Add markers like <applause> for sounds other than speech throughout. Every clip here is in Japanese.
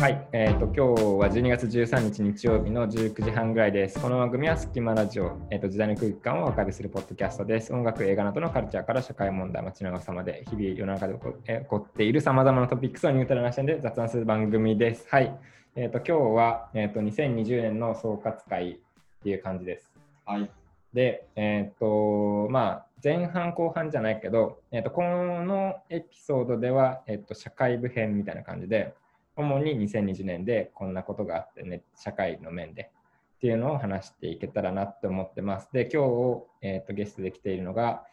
はい、えー、と今日は12月13日日曜日の19時半ぐらいです。この番組はスキマラジオ、えー、と時代の空気感をお分かりするポッドキャストです。音楽、映画などのカルチャーから社会問題、街の様まで日々世の中で起こ,、えー起こっているさまざまなトピックスをニュートラルな視点で雑談する番組です。はい、えー、と今日は、えー、と2020年の総括会っていう感じです。はい。で、えっ、と、まあ、前半後半じゃないけど、えっ、と、このエピソードでは、えっ、と、社会部編みたいな感じで、主に2020年でこんなことがあってね、社会の面でっていうのを話していけたらなって思ってます。で、今日、えっ、と、ゲストで来ているのが、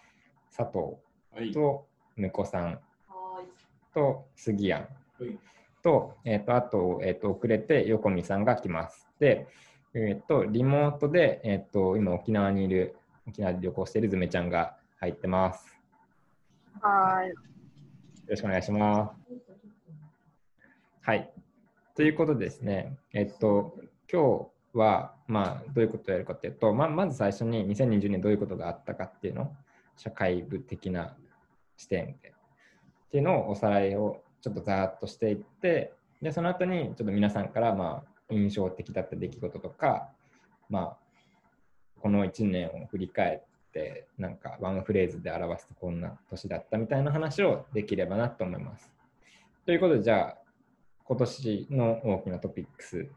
佐藤はい。と婿さんはい。と杉谷はいと、えっ、と、あと、えっ、と、遅れて横見さんが来ます。で、えっ、と、リモートで、えっ、と、今沖縄にいる、沖縄で旅行しているズメちゃんが入ってます。はい。よろしくお願いします。はい。ということですね、えっと、今日は、まあ、どういうことをやるかっていうと、ま、まず最初に2020年どういうことがあったかっていうのを、社会部的な視点で、っていうのをおさらいをちょっとざーっとしていって、で、その後にちょっと皆さんから、まあ、印象的だった出来事とか、まあ、この1年を振り返って、なんかワンフレーズで表すとこんな年だったみたいな話をできればなと思います。ということで、じゃあ、今年の大きなトピックス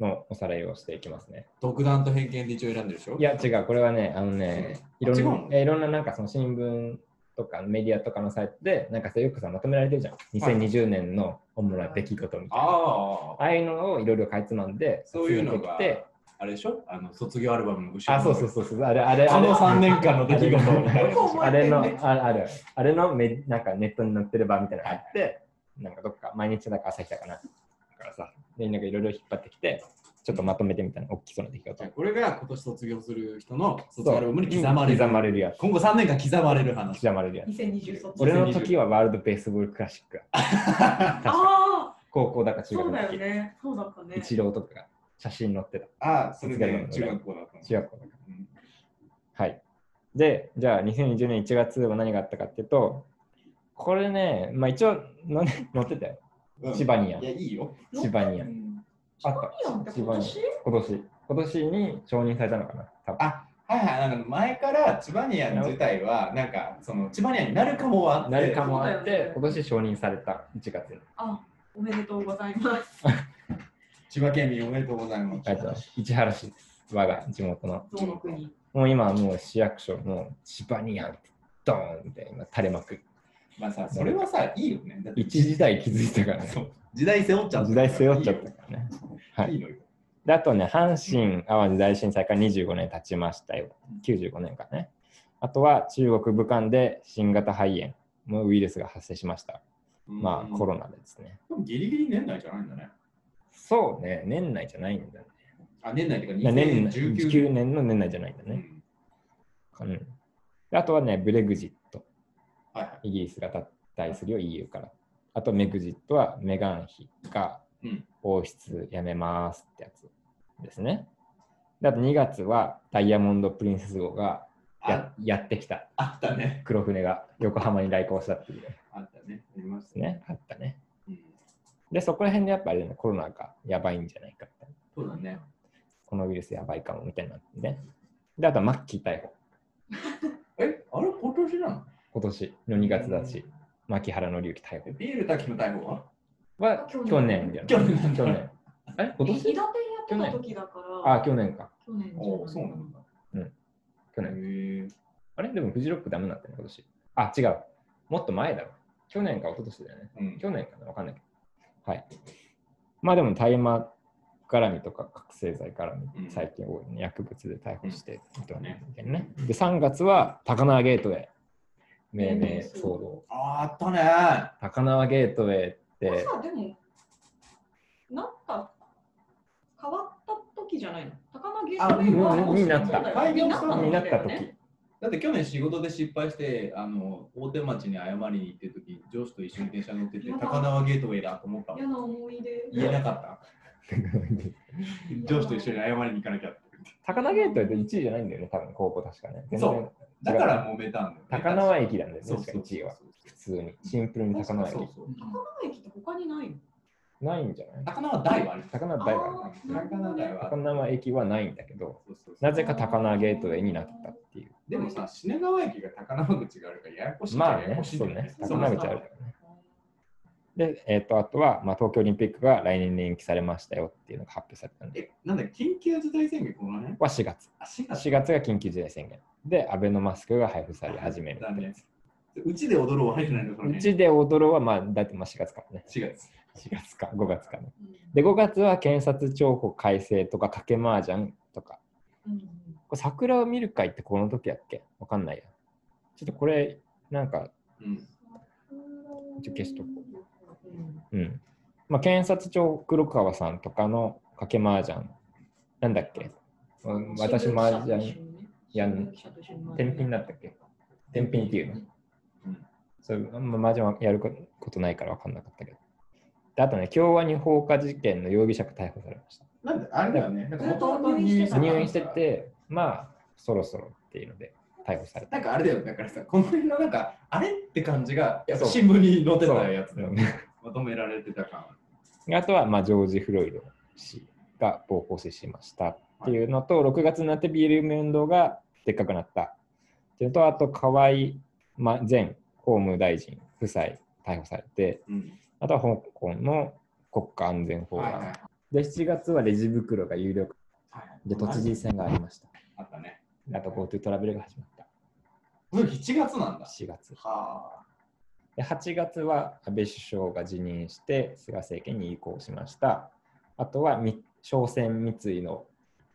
のおさらいをしていきますね。独断と偏見で一応選んでるでしょ？いや、違う、これはね、あのね、いろんな、えいろんななんかその新聞とかメディアとかのサイトで、なんかさよくさ、まとめられてるじゃん。2020年の主な出来事みたいな。あああいうのをいろいろかいつまんで、そういうのがあ、あれでしょ？あの卒業アルバムの後ろあ、そうそうそうそう、あれ、あれ、あれ。3年間の出来事。あれの、あある、あれのメなんかネットに載ってる版みたいなのがあって、なんかどっか毎日だか朝日だかな。だからさ、で、なんかいろいろ引っ張ってきて、ちょっとまとめてみたいな、大きそうな出来事。これが今年卒業する人の卒業アルバムに刻まれる。刻まれるやつ。今後3年間刻まれる話。刻まれるやつ。2020卒俺の時はワールドベースボールクラシック。確かあ高校だかあ、そうだよ中学の時。ね。そうだったね。一郎とかが写真載ってた。ああ、それで中学校だったの。中学校だかうんら。はい。で、じゃあ2020年1月は何があったかっていうと、これね、まあ一応のね <laughs> 載ってたよ。うんシバニアンいや、いいよ。シバニアあった。シバニア今年？今年。に承認されたのかな多分あはいはい、なんか前からチバニアン自体は、なんかそのチバニアンになるかもはあって、なるかもあってそうだよね、今年承認された1月に。あ、おめでとうございます。<laughs> 千葉県民おめでとうございます。ありがとうございます市原市です。我が地元の。どの国？もう今はもう市役所のシバニアンってドーンって今垂れまく。まあさ、それはさ、いいよね。だって一時代気づいたからね。そう時代背負っちゃった。時代背負っちゃったからね。はいいいのよ。であとね、阪神・淡路大震災から25年経ちましたよ。95年かね。あとは中国・武漢で新型肺炎のウイルスが発生しました。まあコロナでですね。でもギリギリ年内じゃないんだね。そうね、年内じゃないんだね。あ、年内っていうか年内2019 19年の年内じゃないんだね。うんうん、であとはね、ブレグジット。イギリスが脱退するよ、EU から。あと、メグジットはメガン妃がうん王室辞めますってやつですね。であと2月はダイヤモンド・プリンセス号がやあやってきた。あったね。黒船が横浜に来航したっていうであったね。ありましすね。あったね。うんで、そこら辺でやっぱり、ね、コロナがやばいんじゃないかって。そうだね。このウイルスやばいかもみたいになね。で、あとはマッキー逮捕。<laughs> え、あれ今年なの？今年の2月だし、牧原紀之逮えビール滝の逮捕は？捕は去年去年じゃない去年なんだ去年。え今え、年？日立やってた時だから。あ、去年か。去年おお、そうなんだ。去年。へえ。あれ？でもフジロックダメだったね、今年。あ、違う。もっと前だわ。去年か一昨年だよね。うん。去年かな？わかんないけど。はい。まあでも大麻絡みとか覚醒剤絡み、うん最近多いね。薬物で逮捕して、うんねね。で、3月は高輪ゲートウェイ。命名騒動。ああったね。高輪ゲートウェイって、さ、でも、なった、変わった時じゃないの？高輪ゲートウェイになった開業したのになった時。だって去年仕事で失敗して、あの大手町に謝りに行ってる時上司と一緒に電車乗ってて、高輪ゲートウェイだと思った嫌な思い出。言えなかった。<laughs> 上司と一緒に謝りに行かなきゃって。高輪ゲートウェイって1位じゃないんだよね、多分高校確かね。全然そうだから揉めたんだよ、ね。高輪駅なんだよね、確か1位は。普通に。シンプルに高輪駅。そうそう高輪駅って他にないの？ないんじゃない？高輪台はある。高輪台はある。高輪台はあ高る。輪駅はないんだけど、なぜか高輪ゲートウェイになったっていう。でもさ、品川駅が高輪口があるからややこしいまあねそうねそ高輪口あるからね。で、えっ、と、あとは、まあ、東京オリンピックが来年に延期されましたよっていうのが発表されたんで、え、なんだ、緊急事態宣言この辺？は4月。あ、4月4月が緊急事態宣言。で、アベノマスクが配布され始めるってやつ。うちで踊ろうは入ってないのこのう辺ちで踊ろうは、まあ、だってまあ4月からね。4月。4月か、5月かね。で、5月は検察庁法改正とか、賭け麻雀とか。うんこれ桜を見る会ってこの時やっけ？わかんないや。ちょっとこれ、なんか、うん。ちょ消しとこうんうん。まあ、検察庁黒川さんとかの賭け麻雀。なんだっけ？うん私麻雀やん、天品だったっけ？天品っていうの？うんそうあんま麻雀はやることないから分かんなかったけど。であとね、京アニ放火事件の容疑者が逮捕されました。なんで、あれだよね。なんか元々入院してた入院してて、まあ、そろそろっていうので逮捕された。なんかあれだよ、だからさ、この辺のなんか、あれって感じが、やっぱそう新聞に載ってたやつだよね。まとめられてた感。あとは、まあ、ジョージ・フロイド氏が暴行死しましたっていうのと、6月になって BLM 運動がでっかくなったっていうのと、あと、河井ま前法務大臣夫妻逮捕されて、うん。あとは香港の国家安全法案。はいはいはいで、7月はレジ袋が有力はい。で、都知事選がありました。あったね。あと、GoTo トラベルが始まった。これ7月なんだ。4月。はで8月は安倍首相が辞任して菅政権に移行しました。あとはみ商船三井の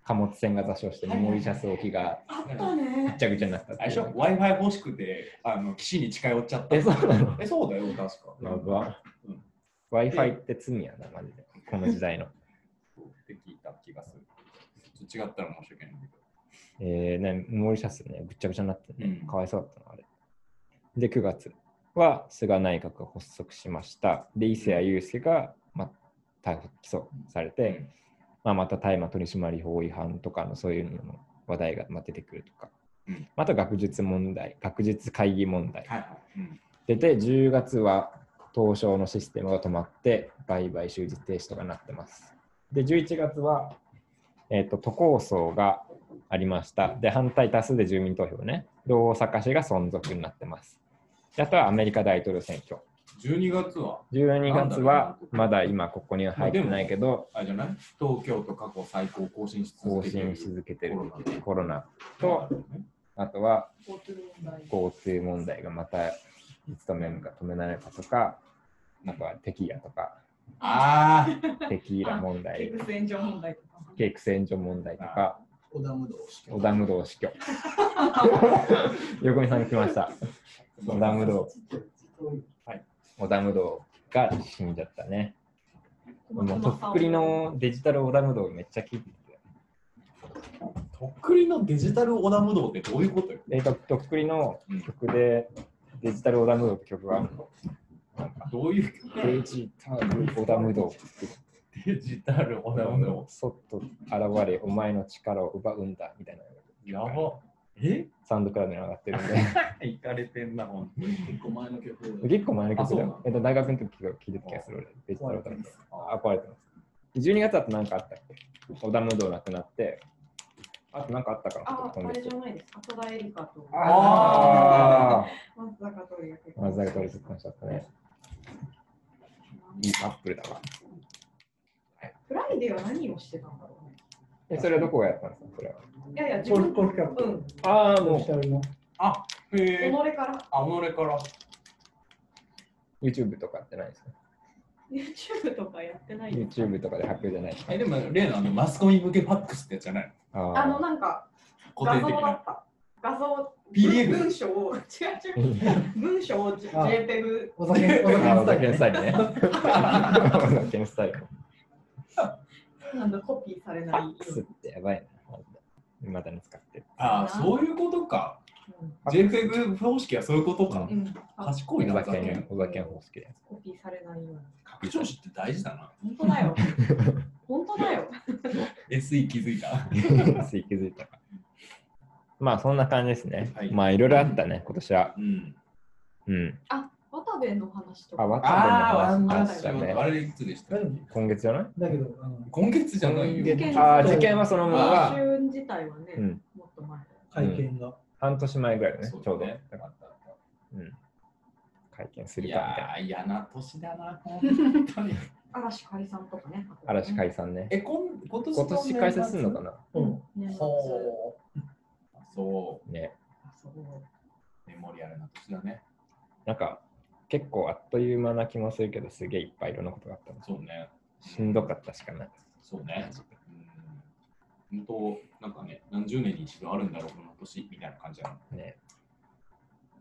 貨物船が座礁してモーリシャス沖があったぐね。ちゃぐちゃになったっていうあれでしょ ?Wi-Fi 欲しくて、あの、岸に近寄っちゃった。えそうなの？え、そうだよ、確か。やばうん Wi-Fi って罪やな、マジで。この時代の。って聞いた気がする。ちょっと違ったら申し訳ないんだけど。えーね、モーリシャスね、ぐっちゃぐちゃになってね、うんかわいそうだったな、あれ。で、9月は菅内閣が発足しました。で、伊勢谷友介が、ま、逮捕・起訴されて、まあ、また大麻取締法違反とかのそういうのの話題がまあ出てくるとか、うんまた学術問題、学術会議問題はいはい。うん出て、10月は東証のシステムが止まって、売買終日停止とかになってます。で、11月は、えっ、と、都構想がありました。で、反対多数で住民投票ね。で、大阪市が存続になってます。であとはアメリカ大統領選挙。12月は、12月はまだ今ここには入ってないけど、あれじゃない？東京都過去最高更新し更続けてる新し続けてるコロナでコロナと、あとは GoTo 問題。交通問題がまたいつ止めるか止めないかとか、あとはテキーラとか、あテキーラ問ケ題ー、ク炎上問題とか。ケーク洗浄問題とか、織田無道式織田無道死去。<laughs> 横見さん来ました。織田無道、織田無道が死んじゃったね。もうとっくりのデジタル織田無道めっちゃ聞いてて。あ、とっくりのデジタル織田無道ってどういうことよ？で、ととっくりの曲でデジタル織田無道って曲があるの。なんかどういうデジタル織田無道デジタル織田無道そっと現れ、お前の力を奪うんだみたいな。やば。え？サウンドクラウドに上がってるんで。<laughs> いかれてんな、ほんとに。結構前の曲結構前の曲だあよ。えっと、大学の時聞いてた気がする。俺デジタル。あ、壊れてます。12月だと何かあったっけ？織田無道なくなって、あと何かあったかな？あ、あれじゃないです。浅田エリカとあ松坂桃李が結あ、松坂桃李結婚しちゃったね。いいカップルだわ。フライデーは何をしてたんだろう？ね。え、それはどこがやったんですかそれは。いやいや、自分ルコールキャップうん。ああ、もうあ、へ己え。からあ、己から。YouTube とかってないですか？YouTube とかやってない ?YouTube とかで発表じゃないですか？え、でも、例のあのマスコミ向けファックスってやつじゃないああの、なんか画像だっ。た。画像、PDF 文章を、違う違う、<laughs> 文章を JPEG お酒、お酒田健スタイルね。小田健スタイル。なんだコピーされない。すってやばいな。まだに使ってる。あ、そういうことか。うん。JPEG 方式はそういうことか。うん、あ賢いな、小田ざけん健、小田健方式です。コピーされないように。拡張子って大事だな。本当だよ。本当だよ。SE 気づいた。<laughs> 気づいたか。まあそんな感じですね。はいまあいろいろあったね、今年は。うん。うん。あ、渡渡部の話とか。あ、渡部の話あワンダッシったね。ュ。あれいつでした今月じゃない？だけど、今月じゃないよ。あー事件はそのものあが春自体はね、うんもっと前。会見が。半年前ぐらいだね、ちょうど。会見すいるかみたいな。やー、嫌な年だな、本当に。<laughs> 嵐解散とかね。あとね嵐解散ね。え、今今年今年解散するのかな？うん。年末。ほう。そね。あそうう、メモリアルな年だね。なんか結構あっという間な気もするけど、すげえいっぱいいろんなことがあったの。そうね。しんどかったしかない。そうね。うん。本当、なんかね、何十年に一度あるんだろう、この年みたいな感じなの。ね。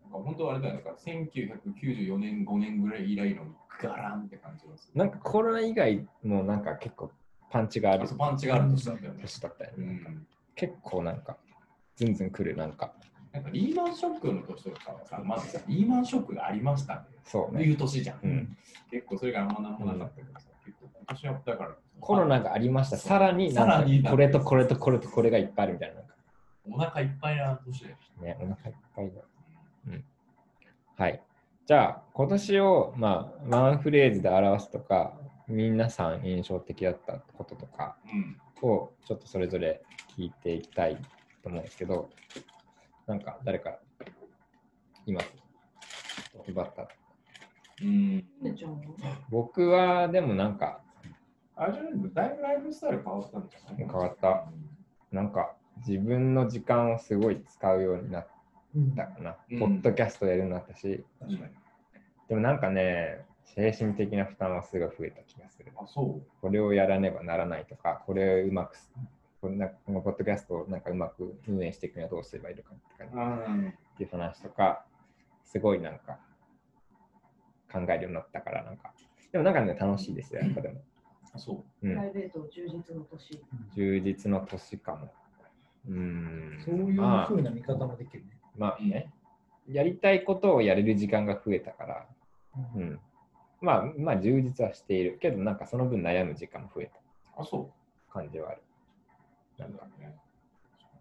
なんか本当あれだよ、なんか1994年、5年ぐらい以来のガランって感じがする。なんかコロナ以外もなんか結構パンチがあるあそうパンチがある年だったよね。年だったようね。結構なんか、ずんずん来るなんか、なんかリーマンショックの年とかはさ、まずさ、リーマンショックがありましたってそうね。いう年じゃん。うん、結構それがあんまなんもなかったけどさ、結構今年はだから、コロナがありました。さらにさらにかこれとこれとこれとこれがいっぱいあるみたいな。なんかお腹いっぱいな年だよ。ね、お腹いっぱいだ。はい。じゃあ、今年を、まあ、ワンフレーズで表すとか、皆さん印象的だったこととかうん。をちょっとそれぞれ聞いていきたいと思うんですけど、なんか誰かいますトップバッター。うん。ねちゃんは僕はでもなんか、あれじゃないだいぶライフスタイル変わったんじゃない？変わった。なんか自分の時間をすごい使うようになっうんたかな。うんポッドキャストやるようになったし、確かに。でもなんかね、精神的な負担はすごい増えた気がする。あ、そう。これをやらねばならないとか、これをうまくんなこのポッドキャストをなんかうまく運営していくにはどうすればいいのかって感じうん。っていう話とか、すごいなんか考えるようになったから、なんか、でもなんかね、楽しいですよ、やっぱでも。あ、そう。うんプライベート充実の年。充実の年かも。うーん。そういうまあふうな見方もできるね。まあね、やりたいことをやれる時間が増えたから、うん。まあ、まあ、充実はしているけど、なんかその分悩む時間も増えたあ、そ感じはある。う。なんだね。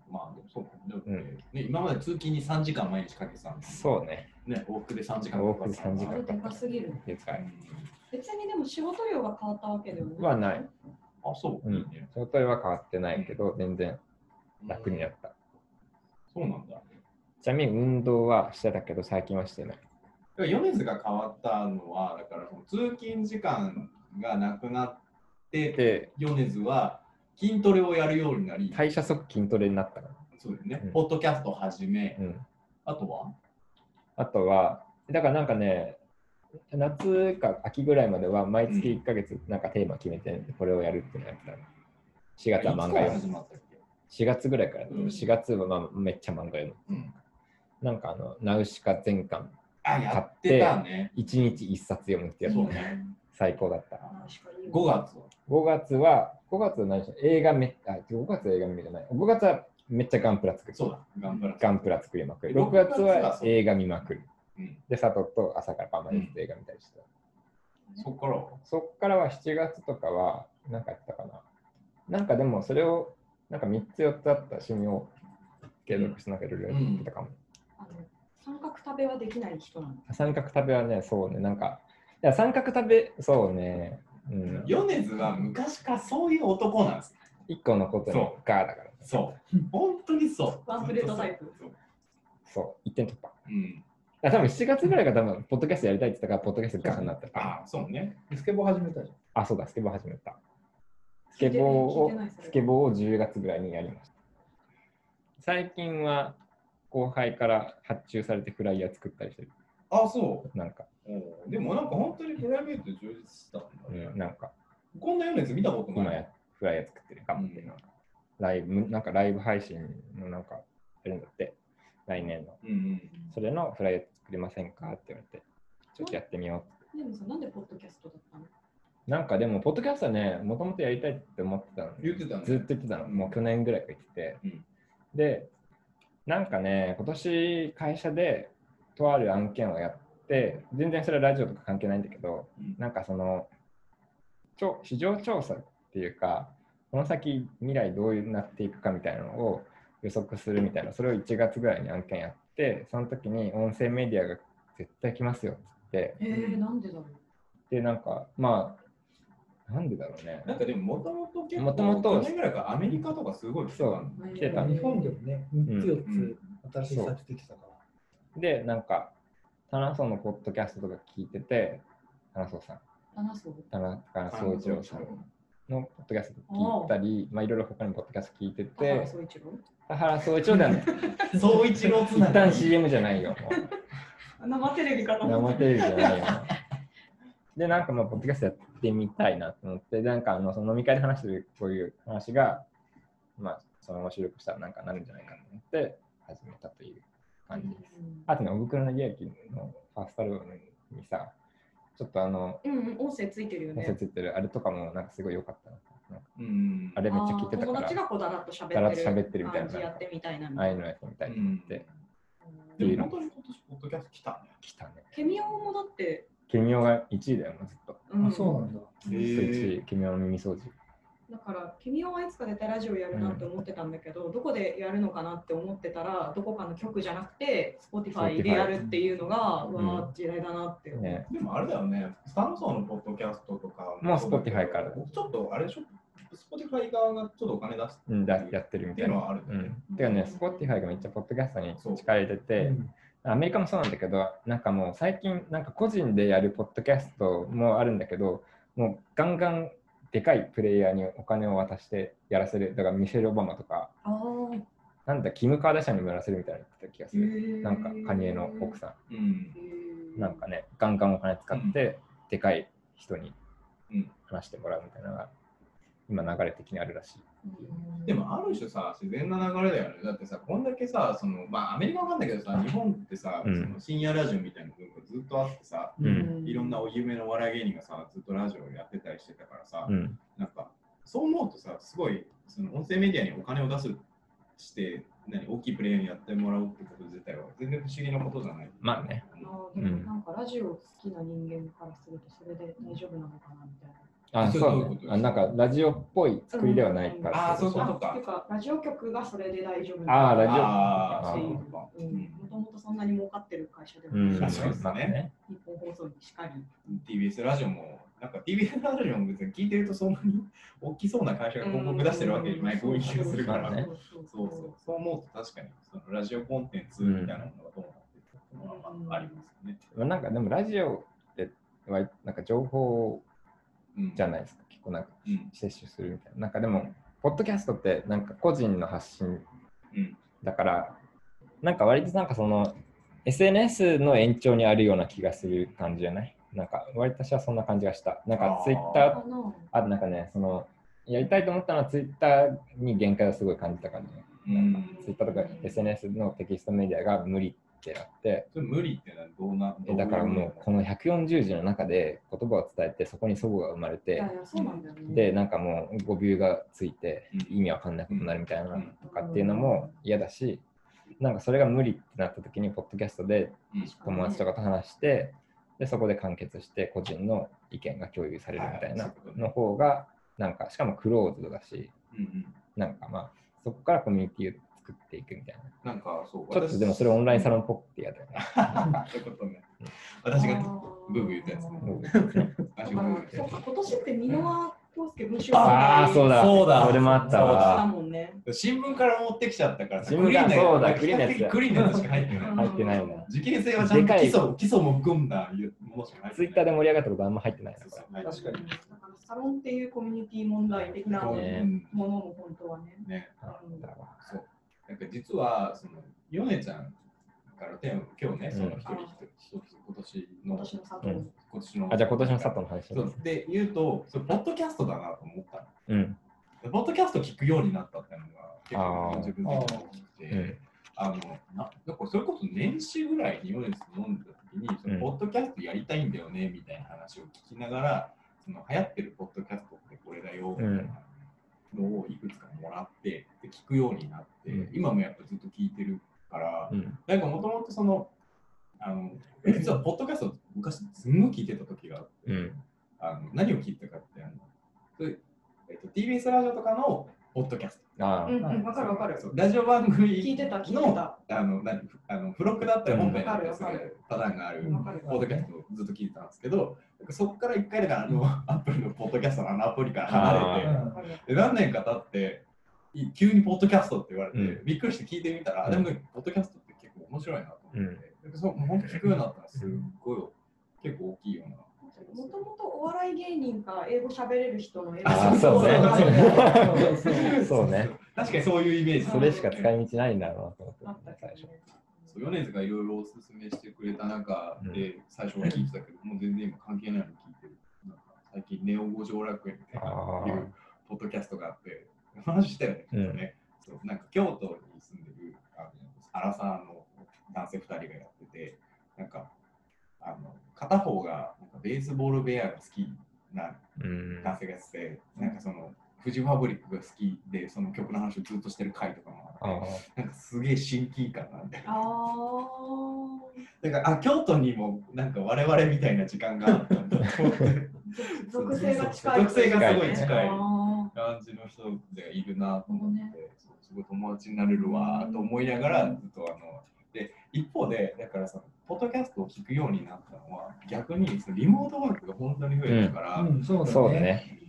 まあ、でもそうか。んね、今まで通勤に3時間毎日かけてたんですそうね。ね、往復で3時間往復で3時間それでかすぎるね。でかい。別にでも仕事量が変わったわけではない。はない。あ、そう。うんいいね。それは変わってないけど、全然楽になった。そうなんだ。ちなみに運動はしてたけど、最近はしてない。だから米津が変わったのは、だからその通勤時間がなくなって、で、米津は筋トレをやるようになり、代謝即筋トレになったから。そうですね、うんポッドキャストを始め、うん。あとは、あとは、だからなんかね、夏か秋ぐらいまでは毎月1ヶ月なんかテーマ決めて、これをやるっていうのをやってたの。4月は漫画いつから読む。始まったっけ？4月ぐらいから、うん4月はまあめっちゃ漫画読む。うん。なんかあの、ナウシカ全巻、あ、やってたね。1日1冊読むってやつそうね。最高だった。あしかいい5月は？5月は、5月は何しろ映画めっあ、5月は映画見るじゃない。5月はめっちゃガンプラ作る。そうだ、ガンプラ。ガンプラ作りまくる。6 6月月は映画見まくる。うん。で、佐藤と朝から晩まで映画見たりしてた。そっからは？そっからは7月とかは、なんかやったかな。なんかでもそれを、なんか3つ4つあった趣味を継続してなんかいろいろやってたかも。三角食べはできない人なの？三角食べはね、そうね、なんか、いや、三角食べ、そうね、うん。米津は昔からそういう男なんです。1個のことにそガーだから。そう。本当にそう。ワンプレートタイプそうそう、1点突破。うん。あ多分7月ぐらいが多分、ポッドキャストやりたいって言ったから、ポッドキャストガーになった。あ、そうね。スケボー始めたじあ、そうだ、スケボー始めた。スケボーをスケボーを10月ぐらいにやりました。最近は後輩から発注されてフライヤー作ったりしてる。あ、そなんか、でもなんか本当にプライベート充実したんだうね。ん、なんか、こんな米津見たことない。今やフライヤー作ってる。頑張ってる、ライブ、なんかライブ配信のなんかやるんだって、来年の。うんうん。それのフライヤー作りませんかって言われて、ちょっとやってみよう。でもさ、なんでポッドキャストだったの？なんかでも、ポッドキャストはね、もともとやりたいって思ってたの。言ってたね。ずっと言ってたの。もう去年ぐらいから言ってて。うんで、なんかね、今年会社でとある案件をやって、全然それはラジオとか関係ないんだけど、うん。なんかその、ちょ市場調査っていうか、この先未来どういうなっていくかみたいなのを予測するみたいな、それを1月ぐらいに案件やって、その時に音声メディアが絶対来ますよってて、えー、なんでだろう。で、なんか、まあ、なんでだろうね。なんかでももともと結構、元々去年ぐらいからアメリカとかすごい来てたんだ来てた。日本でもね、3つ4うん。つ新しいサーチできたから。で、なんか、田中のポッドキャストとか聞いてて、田中さん、話そう。田中総一郎さんのポッドキャスト聞いたり、まあいろいろ他にもポッドキャスト聞いてて、総一郎？田原総一郎ではね、<laughs> 総一郎つ一旦 CM じゃないよ。<laughs> 生テレビかと思った。生テレビじゃないよ。で、なんかまあ、ポッドキャストやってみたいなと思って、なんかあのその飲み会で話してるこういう話が、まあ、そのまま収録したらなんかなるんじゃないかと思って始めたという感じです。あとね、おぶくろの利益のファーストアルバムにさ、ちょっとあの、うんうん、音声ついてるよ載せね。ついてるあれとかもなんかすごい良かったな。なんかうんあれめっちゃ聞いてたから、達がこうだらっと喋ってるだらっと喋ってるみたいな感じやってみたいなみああたいうのやってみたいと思って、でも本当に今年ポッドキャスト来たね。来たね。ケミオもだって、ケミオが1位だよ、ずっと。うんあ、そうなんだ。へずっと1位、ケミオの耳掃除。だから、ケミオはいつか絶対ラジオやるなって思ってたんだけど、どこでやるのかなって思ってたら、どこかの局じゃなくて、Spotify でやるっていうのが、ん。わあ、時代だなって。ね、でもあれだよね、スタンドソーのポッドキャストとかもう Spotify から。ちょっとあれでしょ、Spotify 側がちょっとお金出すうん、だやってるみたいな。のはあるよね。うん。てかね、Spotify がめっちゃポッドキャストに力入れて、うん。アメリカもそうなんだけど、なんかもう最近、なんか個人でやるポッドキャストもあるんだけど、もうガンガンでかいプレイヤーにお金を渡してやらせる。だからミシェル・オバマとか、なんだ、キム・カーダシャンにもやらせるみたいな言ってた気がする。なんか、カニエの奥さうん。へん。なんかね、ガンガンお金使って、でかい人にうん話してもらうみたいなのが、今流れ的にあるらしい。うんでもある種さ、自然な流れだよね。だってさ、こんだけさ、そのまあアメリカはわかんないけどさ、日本ってさ、うんその深夜ラジオみたいな文化ずっとあってさ、うんいろんなお夢のお笑い芸人がさ、ずっとラジオやってたりしてたからさ、うん。なんかそう思うとさ、すごいその音声メディアにお金を出すして、何大きいプレイヤーにやってもらうってこと自体は全然不思議なことじゃない。まあね。あーでもなんかラジオ好きな人間からするとそれで大丈夫なのかなみたいな。あ、そそうあなんかラジオっぽい作りではないから。あーそうか。ていうか、ラジオ局がそれで大丈夫あーラジオ。ああ、っていうそういうことか。うん。もともとそんなに儲かってる会社でもうん、ない、確かにまあね。日本放送にしかり。TBS ラジオも、なんか TBS ラジオも別に聞いてるとそんなに大きそうな会社が広告出してるわけにない。雰囲気がするから、そうそう、そう思うと確かにそのラジオコンテンツみたいなものがどうなっていくかっていうのはまあありますよね。まあなんかでもラジオって割なんか情報うんじゃないですか。結構なんかうん摂取するみたいな。なんかでも、ポッドキャストってなんか個人の発信うんだから、なんか割となんかその SNS の延長にあるような気がする感じじゃない？なんか割と私はそんな感じがした。なんかツイッター、あとなんかね、そのやりたいと思ったのはツイッターに限界をすごい感じた感じ。うんなんかツイッターとか SNS のテキストメディアが無理ってなって、それ無理ってのはどうなえだからもうこの140字の中で言葉を伝えてそこに祖母が生まれて。でなんかもう語尾がついてうん意味わかんないことになるみたいなうん。とかっていうのも嫌だしなんかそれが無理ってなった時にポッドキャストでうん。友達とかと話してでそこで完結して個人の意見が共有されるみたいはいなの方がなんかしかもクローズドだしうんなんかまあそこからコミュニティを作っていくみたいなうんなんかそう。ちょっとでもそれオンラインサロンっぽくて嫌だよね。そういうことね。私がブーブー言ったやつね。うんだ私がブーからブー言っ今年って箕輪康介文集ああ、そうだ。そうだそれもあっただわ。新聞から持ってきちゃったからさ、新聞からクリーンなそうだ比較的クリーンなやつしか入ってない。入ってないな。事件性はちゃんと基礎基礎も含んだものしか入ってない。ツイッターで盛り上がったことあんま入ってない確かに。だからサロンっていうコミュニティ問題的なもねのも本当はね。ね。あだわそう。なんか実は、その、ヨネちゃんから今日ね、その一人一人、今年の、今年の佐藤。うん今年の。あ、じゃあ今年の佐藤の話ねそうで言うと、それポッドキャストだなと思ったの。うん。でポッドキャスト聞くようになったっていうのが結あ構ー自分的に大きくて、うん。あのななんかそれこそ年始ぐらいにヨネス飲んだ時に、そのうんポッドキャストやりたいんだよねみたいな話を聞きながら、その流行ってるポッドキャストってこれだよみたいなのをいくつかもらって、で聞くようになって、うん今もやっぱずっと聞いてるから、うん。なんかもともとその、あの実はポッドキャスト昔すんごい聞いてた時があって、うん。あの何を聞いたかってあのえっと、TBS ラジオとかのポッドキャスあうんうん、わかるわかる。ト。。そうラジオ番組聞いてた、聞いてのた。あの何あの付録だったり本編だったりすわかるる。パターンがあるわかるポッドキャストをずっと聞いてたんですけど、そこから一回だからあの <laughs> アップルのポッドキャストのあのアプリから離れてあーわかるで何年か経ってい急にポッドキャストって言われて、うん。びっくりして聞いてみたら、あでもねポッドキャストって結構面白いなと思って、でそうもう本当聞くようになったらすっごい結構大きいような。もともとお笑い芸人か英語喋れる人の英語あーそうねそうね。確かにそういうイメージ。それしか使い道ないんだろうなと思ってあったけど最初。ねそう米津がいろいろおすすめしてくれた中で、最初は聞いてたけど、もう全然今関係ないの聞いてる。なんか最近、ネオ五条楽園みたいうポッドキャストがあって、話したよねそうなんか京都に住んでるあのアラサーの男性2人がやってて、なんかあの片方がなんかベースボールベアが好きなうん。男性がやってて、なんかそのフジファブリックが好きで、その曲の話をずっとしてる回とかもああって、なんかすげえ親近感なんで。あだからあ京都にもなんか我々みたいな時間があったんだと思ってー <laughs> 属性が近い。属性がすごい近いあ感じの人でいるなと思って、なるほどそうすごい友達になれるわと思いながらずっとあので一方でだからそのポッドキャストを聞くようになったのは逆にそのリモートワークが本当に増えたから、うん、そうだね。そうだね。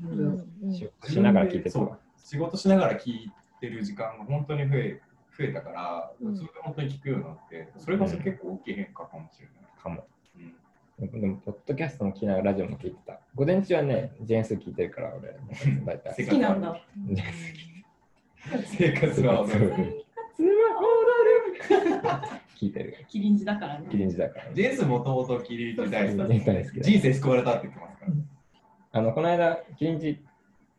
うんししながら聞いてるそう仕事しながら聞いてる時間が本当に増え増えたから、うんそれで本当に聞くようになってそれこそ結構大きい変化かもしれない。かも。うんでも、ポッドキャストも聞きながらラジオも聞いてた。午前中はね、ジェーンスー聞いてるから、俺、大体。世好きなんだ。<laughs> 生活は踊る。聞いてる。キリンジだからね。キリン時代から。ジェンスもともとキリン時代キリン時代好きだ人生救われたって言ってますから。あの、この間、キリンジ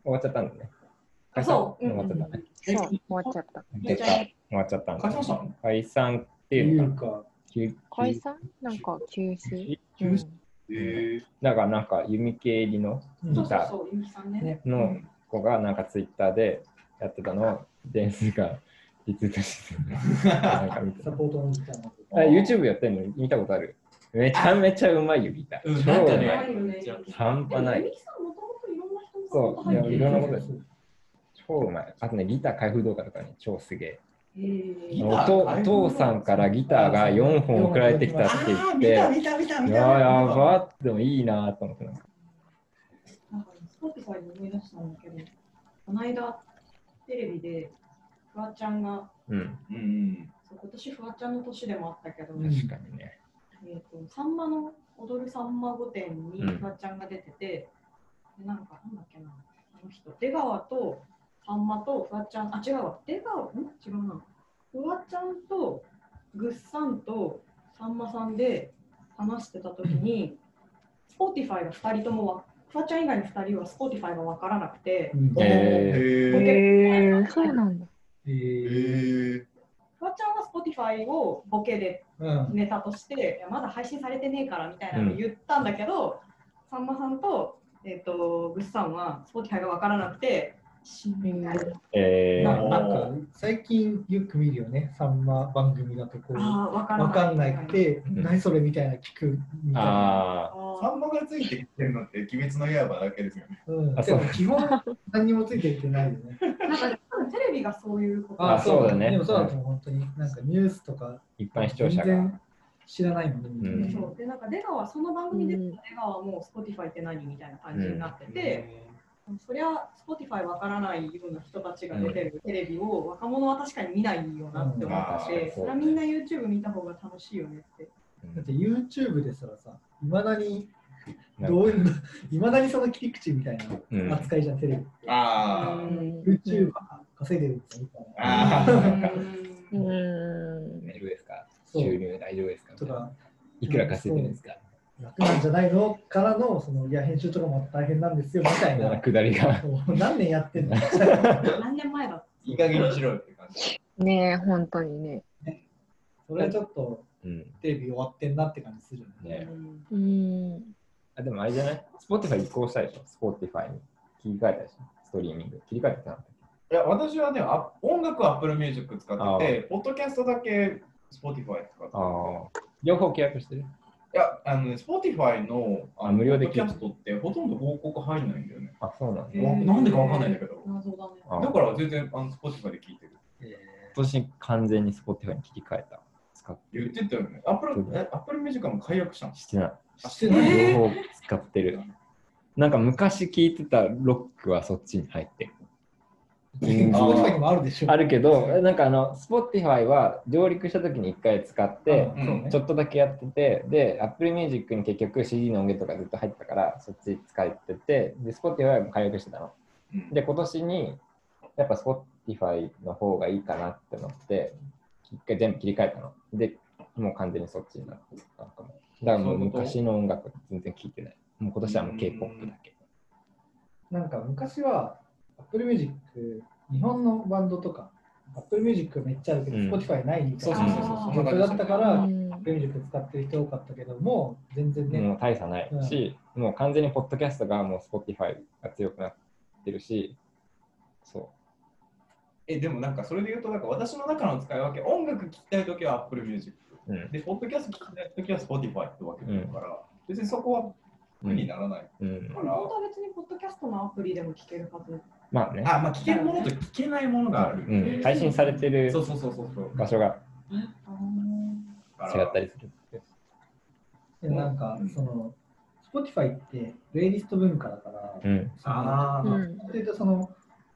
終わっちゃったんだね。あそう終わっちゃったね。そう、終わっちゃった。終わっちゃった終わっちゃったんだ解散したの？解散っていいうのかうか、休解散？なんか休止？休止うだからなんか弓系入りのうんそうそうそう、ゆきさんね。ねの子がなんかツイッターでやってたのをジェーンスーがリツイートしてなんか見てサポートのみたいな。あ YouTube やってんの？見たことある。めちゃめちゃうまいよギター。うん超うまなんかねい。ね半端ない。ゆきさんもともといろんな人のそういやいろんなことです。超うまい。あとね、ギター開封動画とかね、超すげえ。おとお父さんからギターが4本送られてきたって言って、見た見たいややばってもいいなと思ってなんかなんかね、スポーティファイで思い出したんだけど、この間、テレビで、フワちゃんが、うん、うんそう今年フワちゃんの年でもあったけど、うん。確かにね。えー、とさんまの踊るさんま御殿にうん。フワちゃんが出てて、でなんかなんだっけな。あの人。出川とさんまとフワちゃんあ違うわ。出川ん？違うな。フワちゃんとグッさんとさんまさんで話してた時に、スポーティファイが2人ともわフワちゃん以外の2人はスポーティファイが分からなくて、うん。えへへえ、そうなんだ。ええー。フワちゃんはスポーティファイをボケでうん。ネタとしていやまだ配信されてねえからみたいなのを言ったんだけど、さんまさんと,、えー、とグッさんは Spotify が分からなくて死んでみたいなえー、ななんか最近よく見るよね、さんま番組だとこう、わかんない。くて、うん。何それみたいな聞くみたいな。ああサンマがついてきてるのって鬼滅の刃だけですよね。うん、基本何にもついてきてないよね。ーなんか多分テレビがそういうこと。あそう。だね。でもそうだと本当に。なんかニュースとか一般視聴者が。全然知らないもんね、そう。でなんか出川その番組で出川も Spotify って何みたいな感じになってて、そりゃ Spotify わからないような人たちが出てるテレビを若者は確かに見ないよなって思ったし、うん。それはみんな YouTube 見た方が楽しいよねって。だって YouTube ですらさ、いまだにいう、<laughs> いまだにその切り口みたいうん。な扱いじゃん、テレビ。あうん。YouTuber 稼いでるんですよみたいな。あううん。ん。大丈夫ですか？収入大丈夫ですか？とか、いくら稼いでるんですか？楽なんじゃないの？からの、その、いや、編集とかも大変なんですよ、みたいな。くだりが。何年やってんの？<laughs> 何年前だいい加減にしろよって感じ。ねえ、本当にね。それはちょっとうん。テレビ終わってんなって感じするよね。ねうんうん。あでもあれじゃない ?Spotify 移行したでしょ ?Spotify に切り替えたでしょ？ストリーミング。切り替えてたんだっいや、私はね、あ音楽は Apple Music 使ってて、ポッドキャストだけ Spotify 使ってけああ。両方契約してる？いや、あのね、Spotify のあのあ無料でキャストってほとんど広告入んないんだよね。あ、そうなんだ。へーなんでかわかんないんだけど。謎だね。あだから全然あの Spotify で聞いてる。今年完全に Spotify に切り替えた。使って言ってたよね。Apple, え Apple Music も解約したの？してない。あしてない <laughs> 両方使ってる。なんか昔聞いてたロックはそっちに入ってる。スポティファイにもあるでしょ。あるけど、なんかあの、Spotify は上陸した時に一回使って、ねちょっとだけやってて、で、Apple Music に結局 CD の音源とかずっと入ってたから、そっち使ってて、で、Spotify も解約してたの。うんで、今年に、やっぱ Spotify の方がいいかなって思って、一回全部切り替えたの。で、もう完全にそっちになってたのかも。だからもう昔の音楽全然聴いてない。もう今年はもう K-POP だけ。なんか昔は Apple Music、日本のバンドとか、Apple Music めっちゃあるけど、うん Spotify ないみたそいうなそうそうそう。状況だったから、うん Apple Music 使ってる人多かったけど、もう全然ね、もう大差ないし、もう完全にポッドキャストがもう Spotify が強くなってるし、そえ、でもなんかそれで言うと、なんか私の中の使い分け、音楽聴きたいときは Apple Music。う。うん。で、ポッドキャスト聴きたいときは Spotify ってわけだから、別にそこは苦にならないうん、から。本当は別にポッドキャストのアプリでも聞けるはず。まあね、あ、まあ聞けるものと聞けないものがある。うん、配信されてるそうそうそうそうそう。場所があ違ったりする。でなんかうんその Spotify ってプレイリスト文化だから、うん。あーうんというとその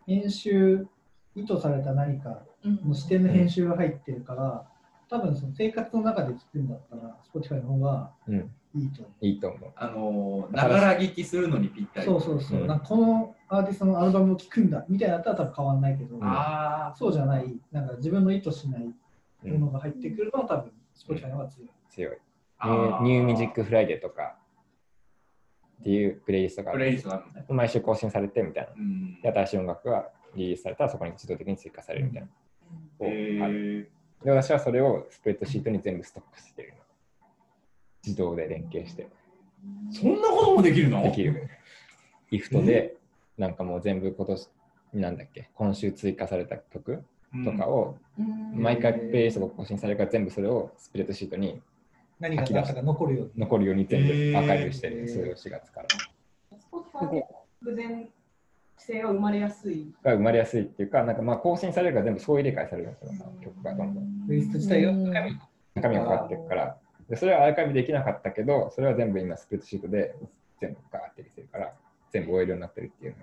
編集意図された何かーの視点の編集が入ってるから、多分その生活の中で聞くんだったら Spotify の方がうん。いいと思いいと思う。あのー、ながら聞きするのにぴったう。り。そうそうそう。うんなんかこのアーティストのアルバムを聴くんだみたいなったら多分変わんないけど、ああ、そうじゃない、なんか自分の意図しないうんものが入ってくるのは多分 Spotify の方が強い。強い。ニあューニューミュージックフライデーとかっていうプレイリストがあプレイリるストなのね。毎週更新されてみたいな。うんで新しい音楽がリリースされたらそこに自動的に追加されるみたいな。で私はそれをスプレッドシートに全部ストックしてるの。自動で連携して。ー、そんなこともできるの？できる。 IFTTT で、なんかもう全部今年、なんだっけ、今週追加された曲とかを、毎回プレイリストが更新されるから全部それをスプレッドシートに何が出したか残るように。残るように全部アーカイブしてる、それを4月から。偶然性が生まれやすい。が生まれやすいっていうか、なんかまあ更新されるから全部総入れ替えされるんですよ、曲がどんどん。プレイリスト自体がうん中身中身が変わっていくから。でそれはアーカイブできなかったけど、それは全部今スプレッドシートで全部ガーってしてるから、全部終えるようになってるっていう。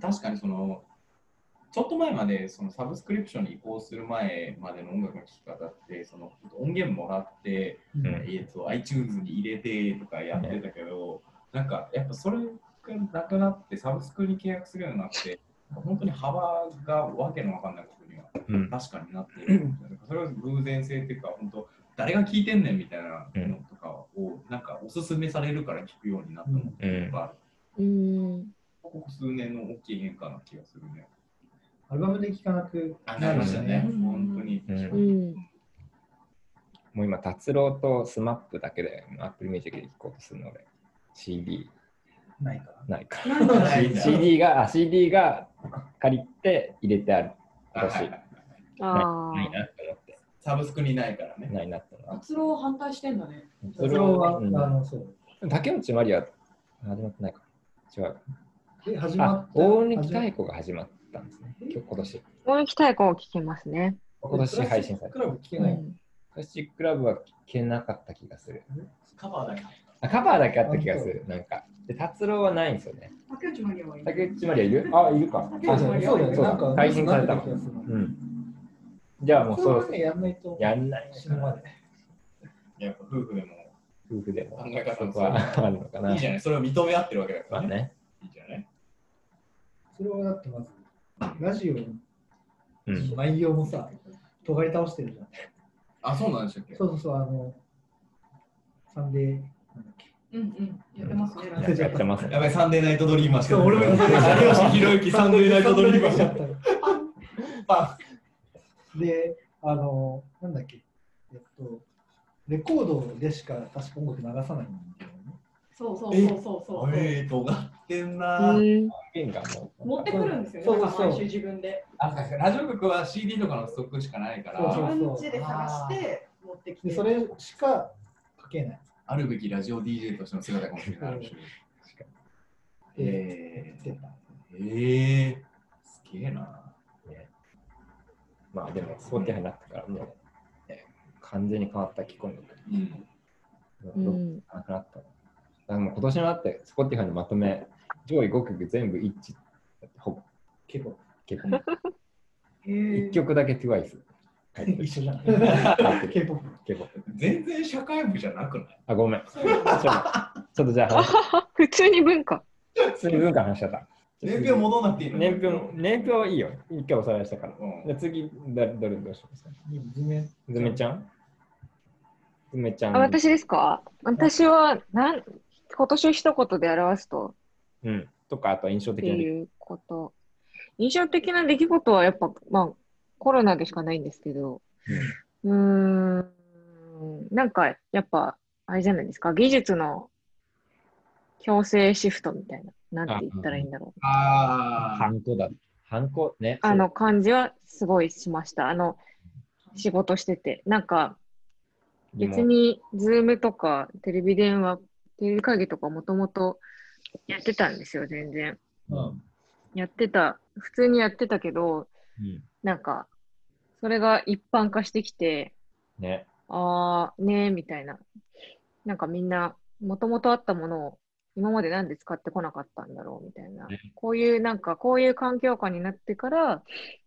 確かにその、ちょっと前までそのサブスクリプションに移行する前までの音楽の聴き方って、その音源もらって、うんうんえー、と iTunes に入れてとかやってたけど、なんかやっぱそれがなくなってサブスクに契約するようになって、本当に幅がわけのわかんないことにはうん確かになってるんだよね。それは偶然性っていうか、本当誰が聞いてんねんみたいなのとかを、なんかおすすめされるから聞くようになったのっていうのがある。うん。ここ数年の大きい変化な気がするね。アルバムで聴かなくあなりましたね、うん本当に。うんうん。もう今、達郎と SMAP だけで Apple Music で聴こうとするので、CD ないから。ないか <laughs> CD が、あ CD が借りて入れてある。欲しい。はいないなって思って。サブスクにないからね。ないなって思って。達郎反対してんだね。そそれは、うんあの、そう。竹内まりは始まってないか。違う。で、始まあっ、た。大貫太鼓が始まったんですね。今日今年。あ。大貫太鼓を聞きますね。今年配信された。クラブ聴けない。うん。プラスチックラブは聞けなかった気がする。カバーだけ。あカバーだけあった気がする。なんか。で、達郎はないんですよね。竹内まりやは。竹内まりはいる？あ、いるか。竹内まりやそうだ配信されたうん。じゃあもうそろそろそれはね、やんないと。やんない死ぬまで。やっぱ夫婦でも夫婦でも考え方そこはあるのかな。いいじゃない、それを認め合ってるわけだからね。まあね。いいじゃない？それはだってまず、ラジオのうん。内容もさ、尖り倒してるじゃん。あ、そうなんでしたっけ？そうそうそう、あの、サンデー、なんだっけ？うんうん。やってますね。ラ <laughs> やってますね。やばい、サンデーナイトドリーマーしかそう俺も有吉弘行サンデーナイトドリーマーしか <laughs> た。<laughs> で、あの、なんだっけ、えっと、レコードでしか確か音楽流さないんだよね。そうそうそうそうそう。えー、尖ってんうなー。ん。弦がもう。持ってくるんですよね。そうそう毎週自分で。あ、確かにラジオ局は CD とかのストックしかないから。自そうそう分家で探して持ってきて。で、それしか書けない。あるべきラジオ DJ としての姿かもしれない。えー、えー、すげえな。まあでも、 Spotify になったから、もう、ね、完全に変わった聞こえうん。どうん。なくなったの。だ今年のだって、 Spotify のまとめ、上位5曲全部一致。ほぼ結構結構。へー1曲だけ TWICE。<laughs> 一緒じゃ。全然社会部じゃなくない？あ、ごめん。ちょっとちょっとじゃあ、<laughs> 普通に文化。普通に文化の話しちゃった。年表戻んなくていいの年表、年表はいいよ。一回おさらいしたから。うんじゃあ次、誰、どれどうしますか？図面。ずめちゃんずめちゃん。あ私ですか？私はなん今年を一言で表すとうん。とか、あと印象って的な出来いうこと。印象的な出来事はやっぱ、まあ、コロナでしかないんですけど、うーん、なんかやっぱ、あれじゃないですか、技術の強制シフトみたいな、なんて言ったらいいんだろう。あハンコだ。ハンコね。あの感じはすごいしました。あの、仕事してて。なんか、別に、ズームとか、テレビ電話、テレビ会議とかもともとやってたんですよ、全然。うん。やってた、普通にやってたけど、うん。なんか、それが一般化してきて、ね。あー、ねーみたいな。なんかみんな、もともとあったものを、今までなんで使ってこなかったんだろうみたいなね。こういう、なんか、こういう環境下になってから、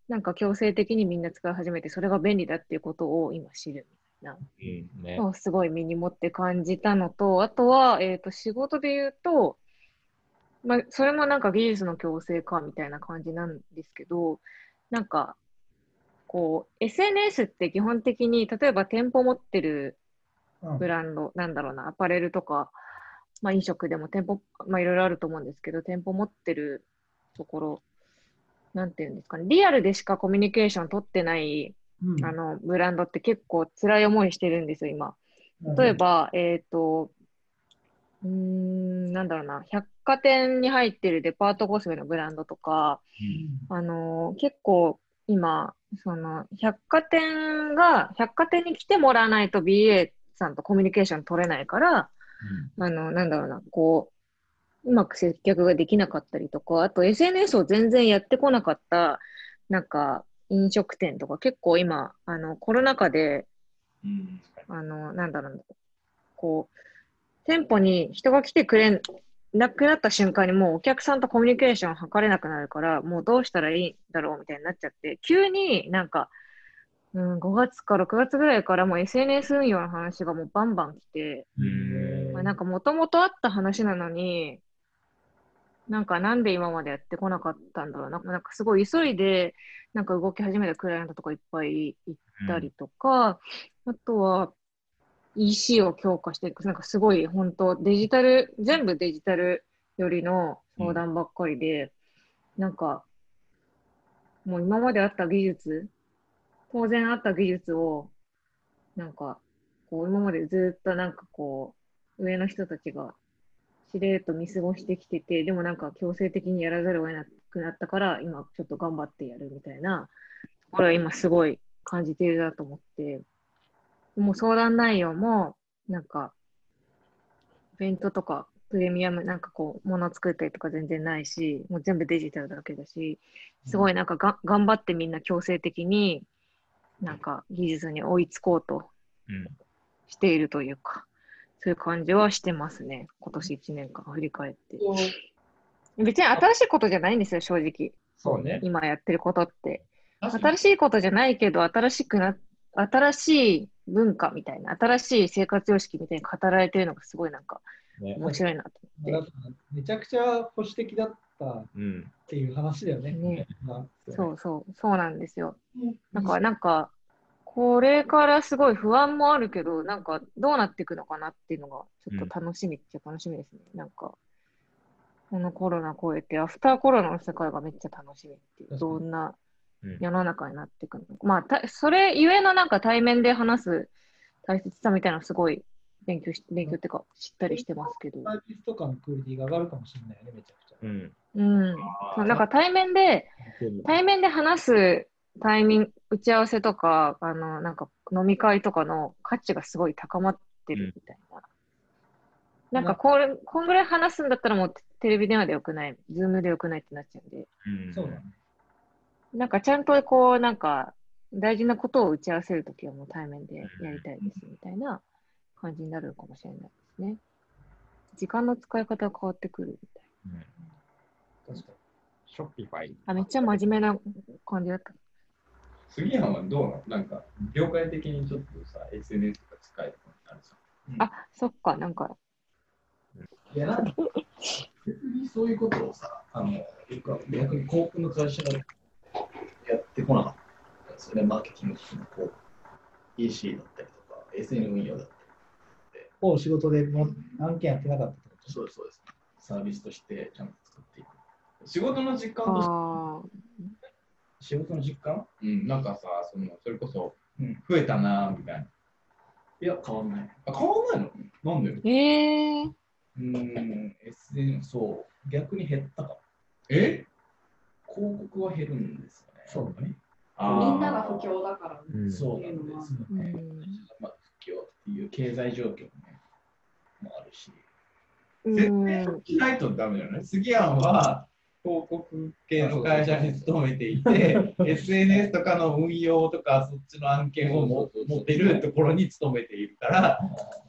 なんか強制的にみんな使い始めて、それが便利だっていうことを今知るな。うん。ね。をすごい身に持って感じたのと、あとは、えっ、と、仕事で言うと、まあ、それもなんか技術の強制化みたいな感じなんですけど、なんか、こう、SNS って基本的に、例えば店舗持ってるうんブランド、なんだろうな、アパレルとか、まあ飲食でも店舗、まあいろいろあると思うんですけど、店舗持ってるところ、なんていうんですかね、リアルでしかコミュニケーション取ってない、うん。あの、ブランドって結構辛い思いしてるんですよ、今。例え、ば、えっ、と、うーん、なんだろうな、百貨店に入ってるデパートコスメのブランドとか、あのー結構今、その、百貨店が、百貨店に来てもらわないと BA さんとコミュニケーション取れないから、あの、なんだろうな、こう、うまく接客ができなかったりとか、あと SNS を全然やってこなかった、なんか、飲食店とか結構今、あの、コロナ禍で、うん。あの、なんだろうな、こう、店舗に人が来てくれんなくなった瞬間にもうお客さんとコミュニケーション図れなくなるから、もうどうしたらいいんだろうみたいになっちゃって、急になんか、うん、5月から6月ぐらいからもう SNS 運用の話がもうバンバン来て、うん。まあ、なんかもともとあった話なのに、なんかなんで今までやってこなかったんだろうな。なんかすごい急いで、なんか動き始めたクライアントとかいっぱい行ったりとか、あとは EC を強化していく、なんかすごい本当デジタル、全部デジタルよりの相談ばっかりで、なんかもう今まであった技術、当然あった技術を、なんかこう今までずっとなんかこう上の人たちがしれっと見過ごしてきてて、でもなんか強制的にやらざるを得なくなったから、今ちょっと頑張ってやるみたいな、これは今すごい感じているなと思って、もう相談内容も、なんか、イベントとかプレミアム、なんかこう、もの作ったりとか全然ないし、もう全部デジタルだけだし、すごいなんかが頑張ってみんな強制的に、なんか技術に追いつこうとうん。しているというか、そういう感じはしてますね。今年1年間振り返って。別に新しいことじゃないんですよ、正直。そうね。今やってることって。新しいことじゃないけど、新しくな、新しい文化みたいな、新しい生活様式みたいに語られてるのがすごいなんかね面白いなと思って。めちゃくちゃ保守的だったっうん。ていう話だよね。ねまあそうそう、そうなんですよ。だからなんか、これからすごい不安もあるけど、なんかどうなっていくのかなっていうのがちょっと楽しみっちゃ楽しみですね。なんか、このコロナ超えて、アフターコロナの世界がめっちゃ楽しみっていう、どんなうん世の中になっていくのか。まあ、たそれゆえのなんか対面で話す大切さみたいなのすごい勉強し、勉強っていうか知ったりしてますけど。サービスとかのクオリティが上がるかもしれないよね、めちゃくちゃ。うん。うん。なんか対面で、対面で話すタイミング、打ち合わせとか、あの、なんか飲み会とかの価値がすごい高まってるみたいな。なんかこれ、こんぐらい話すんだったらもうテレビ電話でよくない、ズームでよくないってなっちゃうんで、うんそうだね。なんかちゃんとこう、なんか大事なことを打ち合わせるときはもう対面でやりたいですみたいな感じになるかもしれないですね。時間の使い方が変わってくるみたいうん確かショッピファイ。な。あ、めっちゃ真面目な感じだった。杉山はどうなの？なんか、業界的にちょっとさ、SNS とか使えるのあるさ。あ、そっか、なんか、いや、なんか、別にそういうことをさ、あの、逆に航空の会社がやってこなかったんですよね、マーケティングとかこう、EC だったりとか、SN 運用だったりを仕事でも案件やってなかったってことそうです、そうです。サービスとしてちゃんと作っていく。仕事の実感として、あ仕事の実感？うん、なんかさ、そのそれこそうん増えたなみたいな。いや、変わんない。あ、変わんないの？なんで？ーえー、うーん、SN、そう、逆に減ったかも。え？広告は減るんですよね。そうだね。みんなが不況だから、うんそうなんですよね。うんまあ、不況っていう経済状況も,、ね、もあるし。絶うん対しないとダメだよね。杉山は広告系の会社に勤めていて、<laughs> SNS とかの運用とか、そっちの案件をも持ってるところに勤めているから、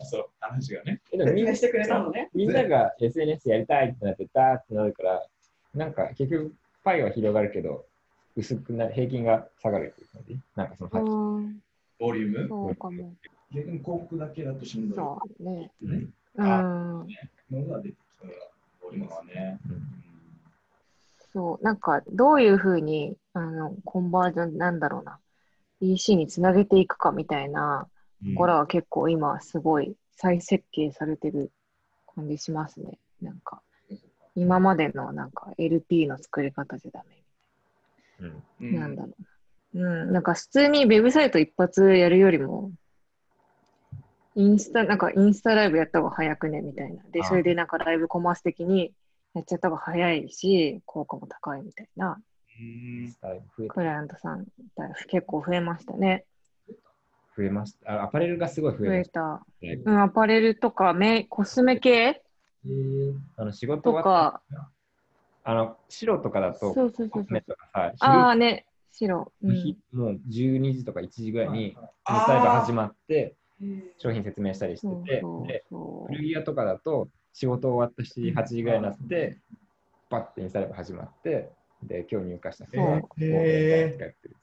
そう、話がね。みんなしてくれたのね。みんなが SNS やりたいってなってたってなるから、なんか結局パイは広がるけど、薄くな平均が下がるっていう感じ？なんかその、ボリューム？そうかも。逆に広告だけだとしんどいそうね。ねうん。のが出てきた。ボリュームはね。うんそう、なんか、どういうふうに、あの、コンバージョン、なんだろうな、EC につなげていくかみたいなところは結構今、すごい再設計されてる感じしますね。なんか、今までのなんか LP の作り方じゃダメ。うんうんなんだろうな。うん、なんか普通にウェブサイト一発やるよりも、インスタ、なんかインスタライブやった方が早くねみたいな。で、あそれでなんかライブコマース的にやっちゃった方が早いし、効果も高いみたいな。クライアントさんだい結構増えましたね。増えましたあ。アパレルがすごい増増えました。うん、アパレルとかメコスメ系？あの仕事とはか、あの白とかだと、そうそうそうそうコスメ。とかさ、ああね、白。う昼んひもう12時とか1時ぐらいに、サイバー始まって、商品説明したりしてて、古着屋とかだと仕事終わった7時、8時ぐらいになって、パッてインスタライブ始まって、で、今日入荷した人がそうこうやってる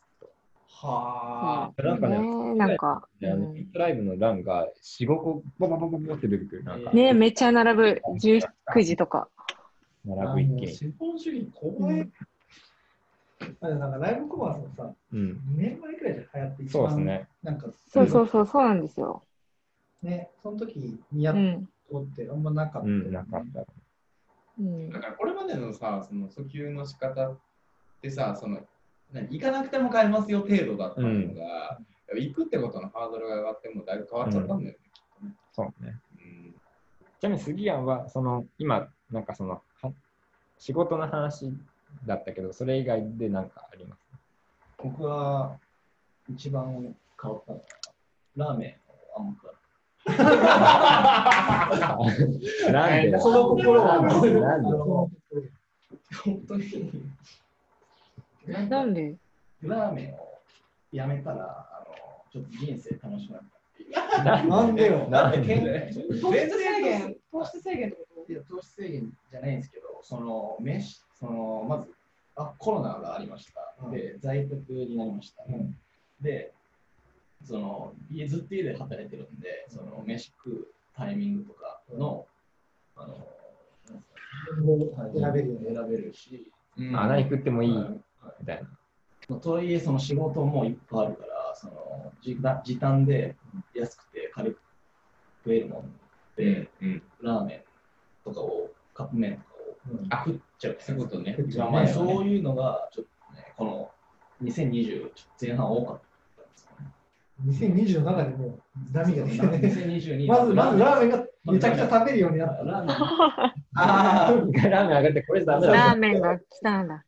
はう。なんかねね、なんか、インスタライブの欄が4、5個、ボボボボボって出てくる。なんか、ね、めっちゃ並ぶ。19時とか。並ぶ一気に。資本主義怖い。あなんかライブコマースもさ、うん。2年前くらいで流行って一番そうですね。なんかそうそうそう、そうなんですよ。ね、その時にやっうん。とってあんまなかった。うん、なかった。うんだからこれまでのさ、その訴求の仕方ってさ、その何行かなくても買えますよ程度だったのが、行くってことのハードルが上がってもだいぶ変わっちゃったんだよね、きっとね。そうね。うんちなみに杉谷は、その、今、なんかその、は仕事の話だったけど、それ以外で何かあります？僕は一番変わったのは、ラーメンをあんま食わ <laughs> <laughs> なんでその心はなんで。本当に、なんかなんで？ラーメンをやめたら、あのちょっと人生楽しくなったっていう。なんでよ？<laughs> なんで？糖質制限、糖質制限ってこいや糖質制限じゃないんですけど、その飯そのまずあコロナがありました。で、在宅になりました。で、その家ずっと家で働いてるんで、その飯食うタイミングとかの、あの選べる。選べるし、うんあ、何食ってもいいはいみたいな。まあとはいえ、その仕事もいっぱいあるから、その時短時短で安くて軽く食えるもんで、うんラーメンとかを、カップ麺とかをあ食っちゃう。そういうことねそういうのが、ちょっとね、この2020前半多かった。2027でもう波が出てね。2022 <laughs> まず、まずラーメンがめちゃくちゃ食べるようになった。ラーメンあラーメン上がって、これダメだ。ラーメンが来たんだ。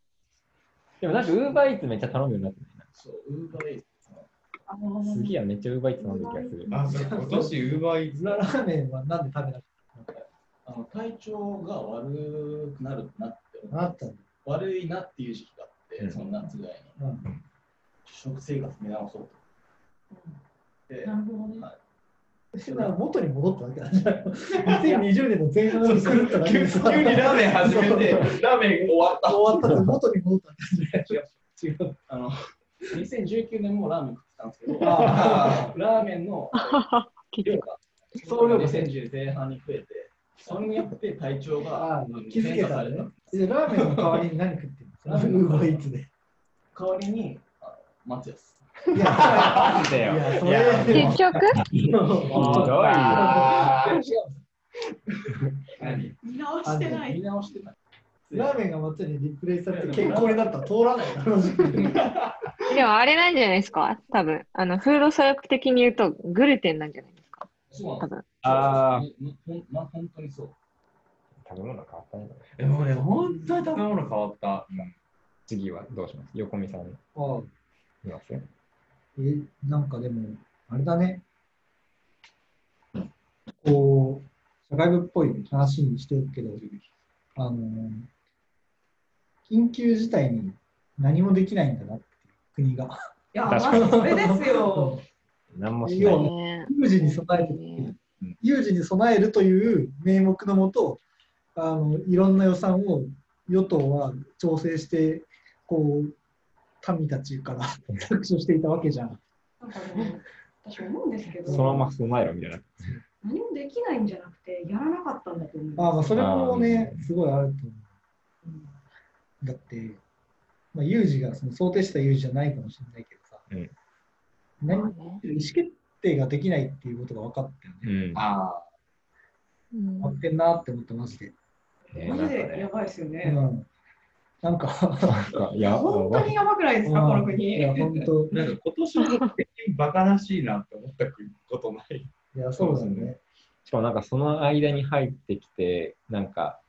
でもなんか、ウーバーイーツめっちゃ頼むようになってるそう、ウーバーイーツのあのな。杉谷めっちゃウーバーイーツ頼んでる気がする。あ、そう今年ウーバーイーツラーメンはなんで食べなかっの体調が悪くなるなって。悪いなっていう時期があって、うんその夏ぐらいにうん。食生活見直そうとでなるほどね。はい。元に戻ったわけなんじゃないの ?2020 年の前半に狂っただけ急でさ急にラーメン始めて、ラーメン終わった。終わったって元に戻ったんじゃない違う。違う。あの2019年もラーメン食ってたんですけど。あラーメンの量が総量が2010前半に増えてそれによって体調がああ気づけたね。ラーメンの代わりに何食ってるの？ラーメンのウーバーイーツで。代わりにあ松安いや、なんだよ。結局？ひどい見直してない見。直してないラーメンが松にリプレイされて健康になったら通らない。ででもあれなんじゃないですか？多分。あの、フード作用的に言うとグルテンなんじゃないですか？そう多分。あまほんま本当にそう。食べ物変わったね。でもね、本当に食べ物変わった。次はどうします？横見さんいあますえ、なんかでも、あれだね。こう、社会部っぽい話にしてるけど、あの、緊急事態に何もできないんだなっていう国が。いや、ま確かにずそれですよ。<laughs> 何もしない。要はね有事に備えてね有事に備えるという名目のもと、あのいろんな予算を与党は調整して、こう、民たちから搾取していたわけじゃん。なんかでも、私思うんですけど、そのまま備えろみたいな。何もできないんじゃなくて、やらなかったんだと思う。あまあ、それもね、すごいあると思うんう。だって、まあ、有事がその想定した有事じゃないかもしれないけどさ、うん何まあね意思決定ができないっていうことが分かったよね。うん。あうん合ってんなって思ってまして。ねマジでやばいですようね。ん。なんか、なんかいや、本当にやばくないですか、この国。いや、本当。あ。なんか今年の的にバカらしいなって思ったことない。いや、そうだよね。しかもなんかその間に入ってきて、なんか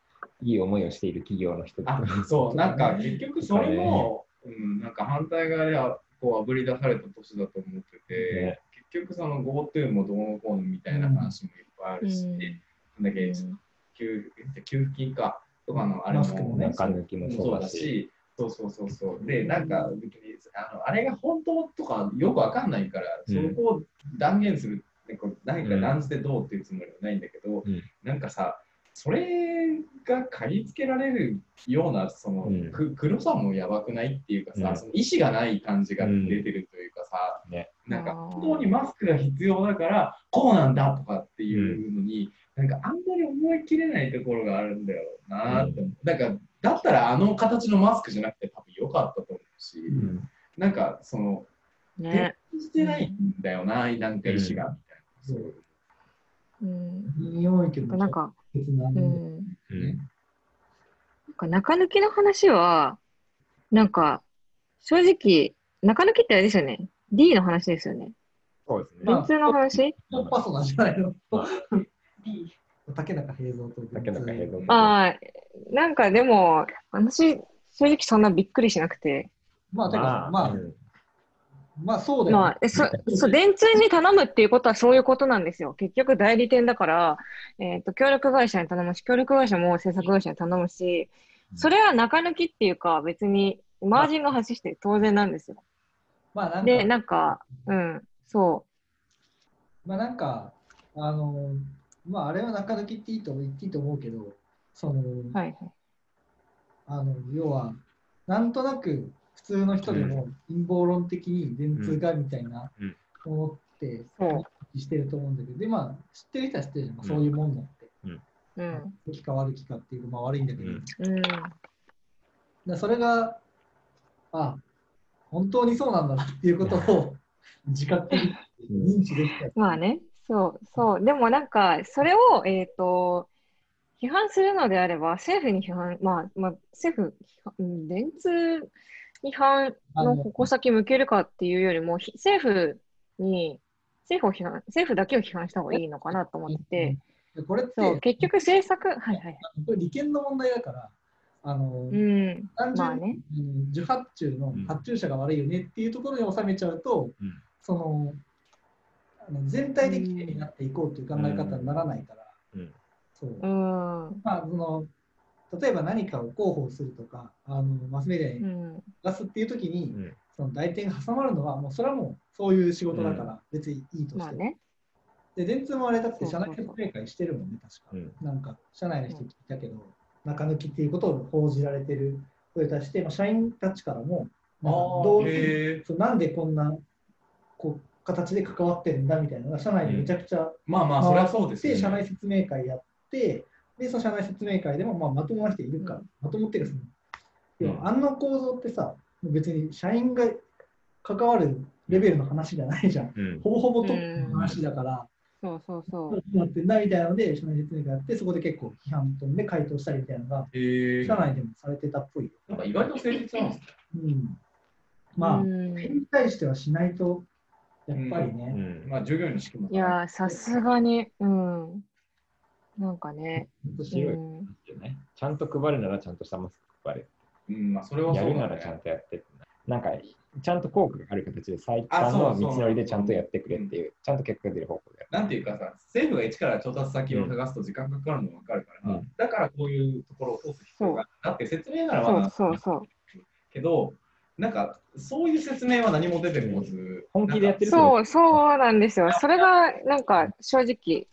いい思いをしている企業の人あそう、<laughs> なんか結局それも、うん、なんか反対側ではこうあぶり出された年だと思ってて、ね結局その GoTo もどうのこうのみたいな話もいっぱいあるし、うんなんだっけ、給給付金かとかのあれもね。中抜きもそうだし、そうそうそうそう。で、なんか別にあのあれが本当とかよくわかんないから、うん。そこを断言する、なんか何か断じてどうっていうつもりはないんだけど、うん。なんかさ、それが嗅ぎつけられるようなその、うん。く黒さもやばくないっていうかさ、うん。その意思がない感じが出てるというかさ、ね。なんか本当にマスクが必要だからこうなんだとかっていうのに、なんかあんまり思い切れないところがあるんだよなって思う。だからだったらあの形のマスクじゃなくて多分良かったと思うし、うんなんかその、ね。してないんだよな、なんか意思がみたいな。そううん。いいけど、なんか、別なうん。うんなんか中抜きの話は、なんか、正直、中抜きってあれですよね。D の話ですよね。そうですね。まあ電通の話パソナじゃないの。竹中平蔵と。竹中平蔵ああ、なんかでも、私、正直そんなびっくりしなくて。まあ、てか、まあ、うんまあ、そうだよ、ね。まあ、えそそう電通に頼むっていうことはそういうことなんですよ。結局代理店だから、えっと協力会社に頼むし、協力会社も制作会社に頼むし、それは中抜きっていうか、別にマージンが発して当然なんですよ。まあ、なんか、で、なんか、うん、そまあ、なんか、あの、まあ、あれは中抜きっていいと言っていいと思うけど、その、う、はいはい。あの、要は、なんとなく普通の人でも陰謀論的に電通がみたいなうん。思って、そう。してると思うんだけど、で、まあ、知ってる人は知ってるじゃん、そういうもんだって。うん、良きか悪きかっていう、まあ悪いんだけど、うん。うん、でそれが、あ、本当にそうなんだなっていうことを自覚的に認知できた。まあね、そう、そう。でもなんか、それを、えっ、と、批判するのであれば、政府に批判、まあ、まあ、政府、電通に批判の矛先向けるかっていうよりも、ひ政府に、政府を批判、政府だけを批判した方がいいのかなと思ってこれって、そう、結局政策、はいはい。これ利権の問題だから、あの、うん、単純に、まあね。うん受発注のうん発注者が悪いよねっていうところに収めちゃうと、うんそのあの全体できれいになっていこうという考え方にならないから、うんそう。うん。まあ、その、例えば何かを広報するとか、あのマスメディアにうん。出すっていう時に、うんその代理店が挟まるのは、もうそれはもうそういう仕事だから、別にいいとして。まあね。で、電通もあれだって社内説明会してるもんね、確か。うんなんか、社内の人聞いたけど、中抜きっていうことを報じられてる声に対して、まあ、社員たちからも、なんかどうなんでこんなこう形で関わってるんだみたいなのが、社内でめちゃくちゃまあまあ、それはそうですね。社内説明会やって、で、その社内説明会でも、まあ、まともな人いるから、うんまともっていうかその、うん要はあの構造ってさ、別に社員が関わるレベルの話じゃないじゃん。うんほぼほぼトップの話だから、そうそうそどうなってんだみたいなので、社内説明会やって、そこで結構批判飛んで回答したりみたいなのが、へえ社内でもされてたっぽいよ。なんか意外と誠実なんですね。うん。う。まあ、に対してはしないと、やっぱりうね、んまあ、従業員の仕組みいやー、さすがに、うん。なんかね。ちゃんと配るならちゃんとしたマスク配る。うん、まあ、それはそうだやるならちゃんね。とやってなんか、ちゃんと効果がある形で最あ短の道のりでちゃんとやってくれっていう、ちゃんと結果が出る方向で。なんていうかさ、政府が一から調達先を探すと時間がかかるの分かるから、うんだからこういうところを通す必要がある。だって説明ならまだそうそうそう。けど、なんかそういう説明は何も出てこず、本気でやってるそう、そうなんですよ。それが、なんか、正直、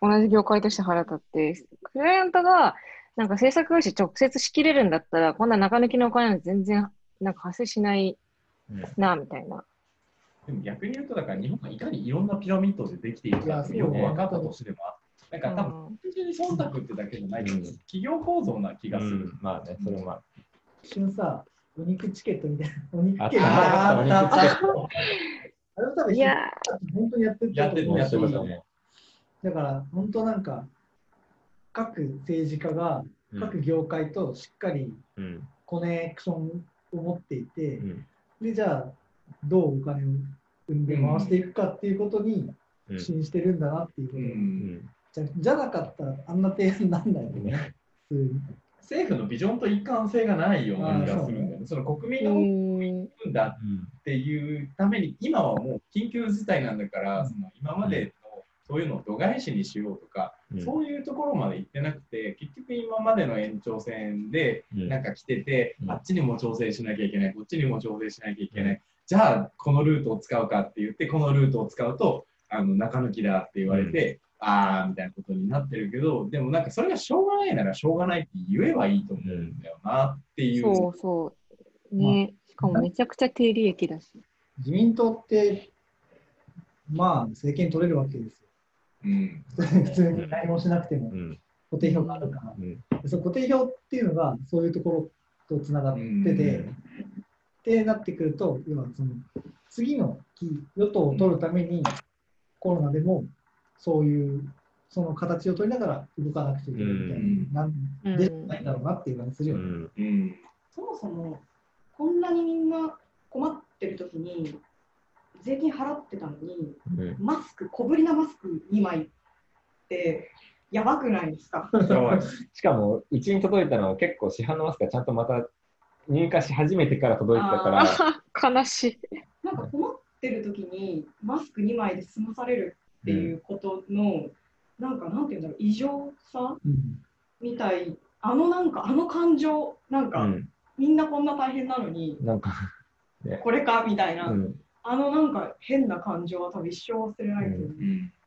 同じ業界として腹立って、クライアントが、なんか制作会社直接仕切れるんだったら、こんな中抜きのお金なんて全然、なんか発生しないうんな、みたいな。でも逆に言うと、だから日本がいかにいろんなピラミッドでできているかってよく分かったとしても、なんか多分、うん単純に忖度ってだけじゃないけど、うん企業構造な気がする。うんまあね、それもまあ。一瞬さ、お肉チケットみたいな、お肉あっ券たあった。お肉チケットあれも多分いや本当にやってるやってるも。うやってるそういうことだから本当なんか各政治家がう各業界としっかりうん。コネクションを持っていて、うん。でじゃあどうお金を生んで回していくかっていうことにうん。信じてるんだなっていうこと、ううん。んじゃじゃなかったらあんな提案なんないよね。普通に政府のビジョンと一貫性がないような気がするんだよね。その国民うのん。分だっていうために、今はもう緊急事態なんだから、その今までのそういうのを度外視にしようとか、うん。そういうところまで行ってなくて、結局今までの延長線でうん。なんか来てて、うん。あっちにも調整しなきゃいけない、こっちにも調整しなきゃいけない、じゃあこのルートを使うかって言って、このルートを使うとあの中抜きだって言われて、あーみたいなことになってるけど、でもなんかそれがしょうがないならしょうがないって言えばいいと思うんだよなっていう。そうそう。ね。しかもめちゃくちゃ低利益だし。自民党ってまあ政権取れるわけですようん普通に何もしなくてもうん固定票があるから、うんでその固定票っていうのがそういうところとつながってて、うんってなってくると、要はその次の期与党を取るために、コロナでもそういうその形を取りながら動かなくちゃいけないみたいな、なんでないんだろうなっていう感じするよね。うん。うんそもそもこんなにみんな困ってる時に税金払ってたのにうん。マスク小ぶりなマスク2枚ってやばくないですか？<laughs> しかも、うちに届いたのは結構市販のマスクがちゃんとまた入荷し始めてから届いてたから、あ悲しい。なんか困ってる時にマスク2枚で済まされるっていうことの、なんかなんていうんだろう異常さうん。みたいあのなんかあの感情なんか、うん、みんなこんな大変なのになんか、これかみたいな、うん、あのなんか変な感情は多分一生忘れないと思う。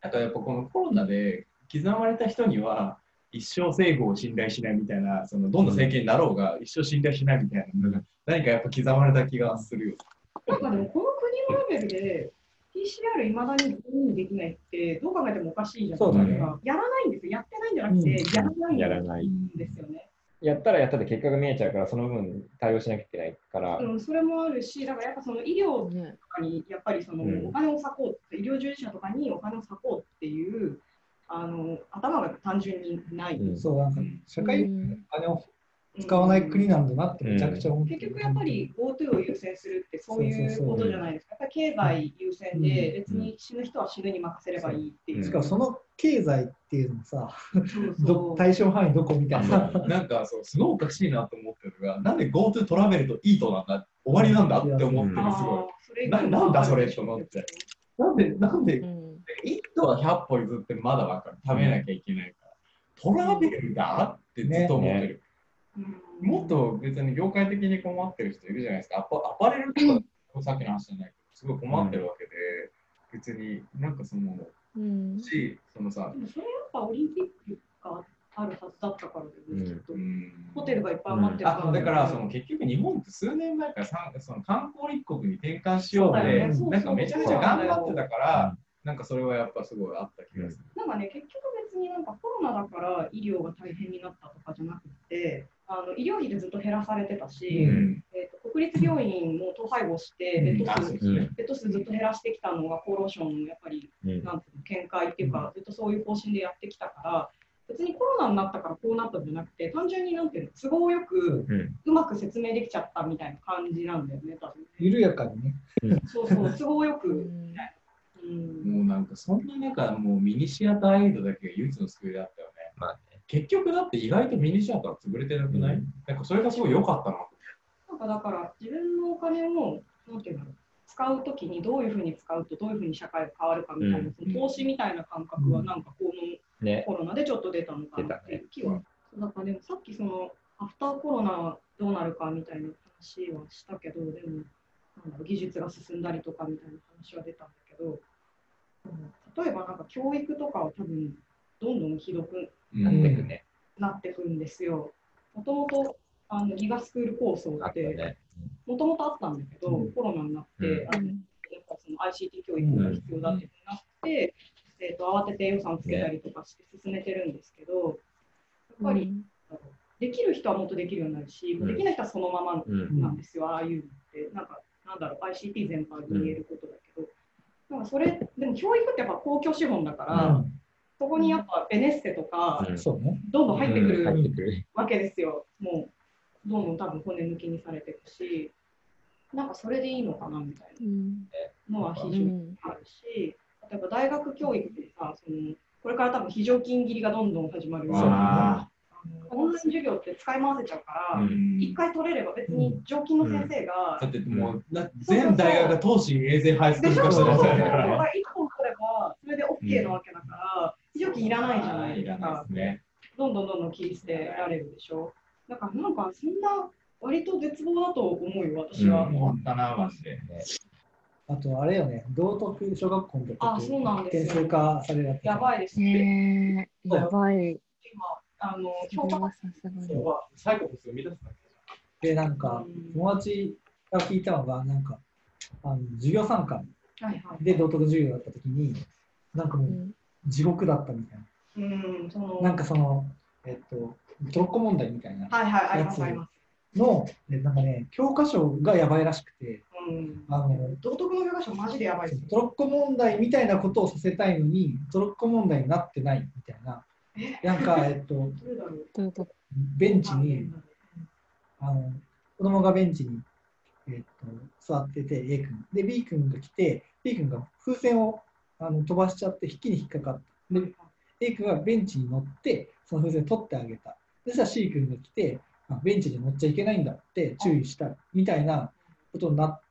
なんかやっぱこのコロナで刻まれた人には一生政府を信頼しないみたいな、そのどんな政権になろうが一生信頼しないみたいなのが何かやっぱ刻まれた気がするよ。なんかでもこの国のレベルで PCR いまだに全員できないってどう考えてもおかしいじゃないですか。ね。やらないんですよ。やってないんじゃなくて、うん。やらないやらない。んですよね。やったらやったで結果が見えちゃうから、その分対応しなきゃいけないから、うん、それもあるし、だからやっぱその医療ねとかにやっぱりそのうん。お金を割こう、医療従事者とかにお金を割こうっていうあの頭が単純にない。うん。そう、なんか社会にうん。お金を使わない国なんだなってめちゃくちゃ思って。結局やっぱり GoTo を優先するってそういうことじゃないですか。やっぱり経済優先で別に死ぬ人は死ぬに任せればいいっていう。しかもその経済っていうのもさ、そうそうど対象範囲どこみたいな。なん。かそうすごいおかしいなと思ってるのが、なん。で GoTo トラベルとイートなん。だ、終わりなん。だって思ってる、すごい。それななん。だそれと思って。なん。で、なん。でうん。イートは100歩譲ってまだわかる。食べなきゃいけないから。トラベルがってずっと思ってる。うんもっと別に業界的に困ってる人いるじゃないですか。アパアパレルとか、さっきの話じゃないけど、すごい困ってるわけで、別になんかその、うん。し、そのさで、もそれやっぱオリンピックがあるはずだったからだよね、うんきっと。うん。ホテルがいっぱい余ってるあだからその結局日本って数年前からさその観光立国に転換しようで、ね。なんかめちゃめちゃ頑張ってたから、うんなんかそれはやっぱすごいあった気がする。なんかね、結局別になんかコロナだから医療が大変になったとかじゃなくて、あの医療費でずっと減らされてたし、うん。えー、と国立病院も統廃合して、ベッド数、うんベッド数ずっと減らしてきたのが厚労省のやっぱり、うん。なんていうの見解っていうか、ずっとそういう方針でやってきたから、別にコロナになったからこうなったんじゃなくて、単純になんていうの、都合よくうまく説明できちゃったみたいな感じなんだよね、多分ね。緩やかにね。そうそう、<laughs> 都合よく、うん。うん、もうなんかそんな中、もうミニシアターエイドだけが唯一の救いだったよね。まあ結局だって意外とミニシアター潰れてなくない、うんなんかそれがすごい良かったな。なんかだから自分のお金をなんていうんだろう使うときにどういうふうに使うとどういうふうに社会が変わるかみたいな、うんその投資みたいな感覚はなんかこのね。コロナでちょっと出たのかなっていう気は。だからでもさっきそのアフターコロナどうなるかみたいな話はしたけど、でもなんだろう技術が進んだりとかみたいな話は出たんだけど、うん例えばなんか教育とかは多分どんどんひどくなってくね。なってくんですよ。もともとあのギガスクール構想あってね。もともとあったんだけど、うんコロナになって、うんあのやっぱその ICT 教育が必要だってなって、えー、と慌てて予算つけたりとかして進めてるんですけど、やっぱり、できる人はもっとできるようになるし、うんできない人はそのままうん。なんですよ、ああいうのって。なんか、なんだろう、ICT 全般に言えることだけど、なんかそれ、でも教育ってやっぱ公共資本だから、そこにやっぱベネッセとか。どんどん入ってくる入ってくる。わけですよ。もう、どんどん多分骨抜きにされていくし、なんかそれでいいのかなみたいうん。なのは非常にうん。あるし、例えば大学教育でさ、そのこれから多分非常勤切りがどんどん始まるそうああのオンライン授業って使い回せちゃうから、うん。一回取れれば別に常勤の先生が、だってもう、な全大学が東進永全配でしょ？そう数化してそうそう。るやつだか一本取れば、それで OK なわけだから、非常勤いらないじゃないいらないですかで。すね。どんどんどんどん切り捨てられるでしょ。だからなんかそんな割と絶望だと思うよ、私は。思ったな、マジで。あと、あれよね、道徳小学校の時あそうなんですよ点数化されるやばいです。ねえ、やばい。今、あの、それは評価さすがに。サイコパス生み出すだけで、なんか、友達が聞いたのが、なんか、あの授業参観。で道徳授業だった時に、なんかもううん地獄だったみたいうん、その、な。なんかその、えっと、トロッコ問題みたいなはいはい、ありますあります。の、えなんかね、教科書がやばいらしくて、うん。あの、道徳の教科書マジでやばい。トロッコ問題みたいなことをさせたいのに、トロッコ問題になってないみたいな。なんか、<laughs> えっとベンチに、あの子供がベンチに、えっと座ってて、A 君。で、B 君が来て、B 君が風船をあの飛ばしちゃって、引きに引っかかった。で、A 君はベンチに乗って、その風船取ってあげた。で、さ C 君が来て、あベンチに乗っちゃいけないんだって注意したみたいなことになっ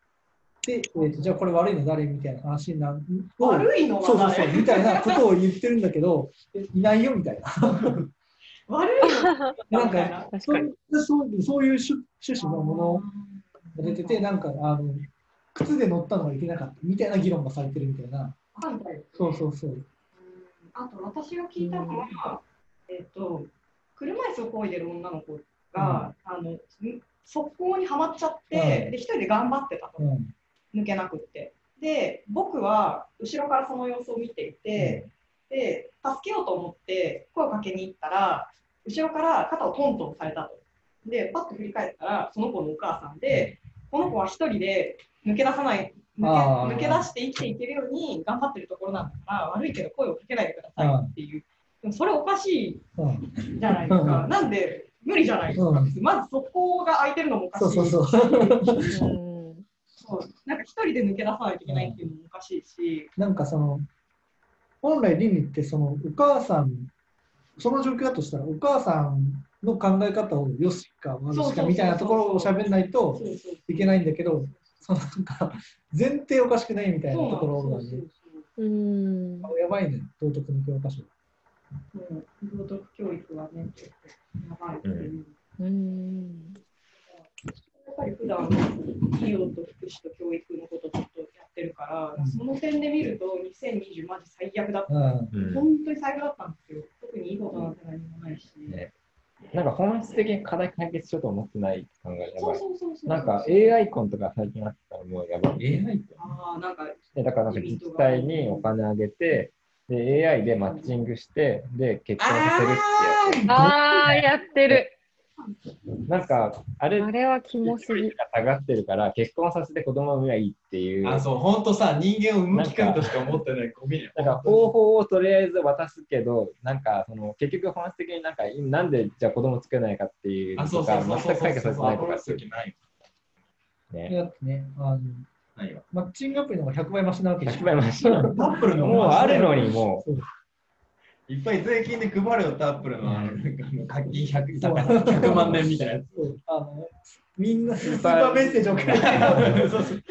て、えーとじゃあこれ悪いの誰みたいな話になるを悪いのそうそうそうみたいなことを言ってるんだけど、えいないよみたいな。悪いのな？んかそうそうそういう趣趣旨のものが出てて、なんかあの靴で乗ったのがいけなかったみたいな議論がされてるみたいな。反対ですそうそうそう。うんあと私が聞いたのは、えっ、と、車椅子を漕いでる女の子が、あのん速攻にはまっちゃって、うんで一人で頑張ってたと、うん。抜けなくって。で、僕は後ろからその様子を見ていて、で、助けようと思って声をかけに行ったら、後ろから肩をトントンされたと。で、パッと振り返ったら、その子のお母さんで、この子は一人で抜け出さない、抜け抜け出して生きていけるように頑張ってるところなんだから、悪いけど声をかけないでくださいっていう。でもそれおかしうん。いじゃないですか。なんで無理じゃないですか。うんまずそこが空いてるのもおかしい。そうそうそう。う <laughs> んそうなんか一人で抜け出さないといけないっていうのもおかしいし。なんかその、本来倫理ってそのお母さん、その状況だとしたらお母さんの考え方をよしか悪しかみたいなところを喋んないといけないんだけど、そのなんか前提おかしくないみたいなところがね、そうん。やばいね、道徳の教科書。道徳教育はね、やばいっていう。うん。やっぱり普段医療と福祉と教育のことちょっとやってるから、うんその点で見ると2020マジ最悪だった。うんうん本当に最悪だったんですよ。特にいいことなんて何もないし。ねなんか本質的に課題解決しようと思ってない考えやばい。なんか AI コンとか最近あったらもうやばい。AI ってああ、なんか、でだからなんか自治体にお金あげて、で AI でマッチングして、で結婚させるってやああ、やってる。つ。なんかあれ、あれはキモすぎ。が下がってるから結婚させて子供を産めばいいっていう。あ、そう、ほんとさ、人間を産む機会としか思ってないゴミや。なんか方法をとりあえず渡すけど、なんかその結局本質的になんかなんでじゃあ子供作れないかっていうあ、そうそう全く解決させないとかそうね。だってね、あのないわ。マッチングアプリの方が100倍増しなわけでしょ100倍増しなの <laughs> タップルのもうあるのにもう。いっぱい税金で配るよ、タップルのあのなんか課金 100, そう。100万年みたいなやつ。あのみんなスーパー。メッセージを書いてそうそう。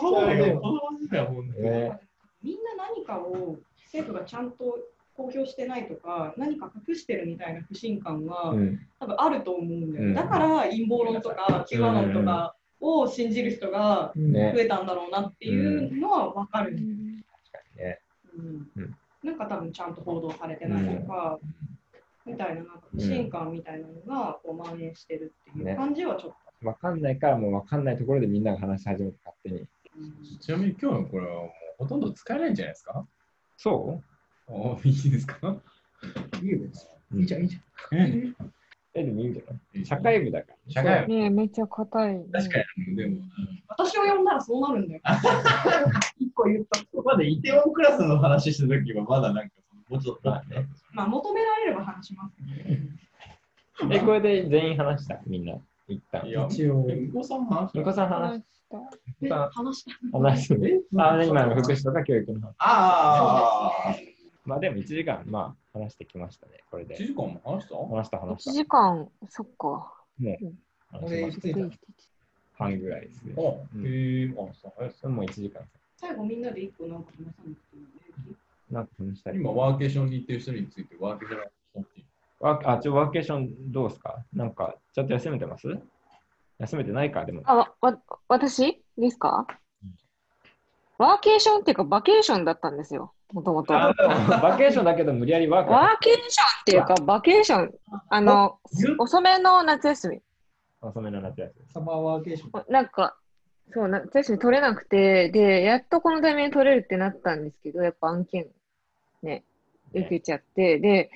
そうだよ、この時代はもうね。ね。みんな何かを政府がちゃんと公表してないとか、何か隠してるみたいな不信感は、うん。多分あると思うんだよ、うん。だから陰謀論とか Q アノンとかを信じる人が増えたんだろうなっていうのは分かる、ね。うん。うんなんか多分ちゃんと報道されてないとか、みたいななんか不信感みたいなのがこう蔓延してるっていう感じはちょっと、わかんないからもうわかんないところでみんなが話し始めて勝手に。う。ん。ちなみに今日のこれはもうほとんど使えないんじゃないですか？そおいいですか？いいよ別うに。いいじゃんいいじゃんええ、でもいいんじゃない社会部だから。社会部ねえ、めっちゃ硬い。確かに、でも、私を呼んだらそうなるんだよ。<laughs> 一個言った。まだイテウォンクラスの話した時はまだなんかもうちょっと、まあ求められれば話しますけど。<laughs> え、これで全員話した？みんな。一旦。いや、一応え向こうさんも話した向こうさん話話した。話した。話すね。あ、今の福祉とか教育の話。ああ、まあでも1時間、まあ話してきましたね、これで1。時間も話した？1話した話した。時間、そっか。もう話しまし俺ついたうんた半ぐらいですね。あ、うんへえ、あ、そう、あれそれもう1時間。最後みんなで一個なんか話さなくていい？ね。なんか話したり。今、ワーケーションに行ってる人について、ワーケーションの話ワあ、ちょ、ワーケーションどうですか？なんか、ちょっと休めてます？休めてないか？でも。あ、わ、わ私？ですか？ワーケーションっていうか、バケーションだったんですよ、もともと。バケーションだけど無理やりワーク。ーケーションっていうか、バケーション、あの、遅めの夏休み。遅めの夏休み。サマーワーケーション。なんか、そう、夏休み取れなくて、で、やっとこのタイミングで取れるってなったんですけど、やっぱ案件ね、受けちゃって、で、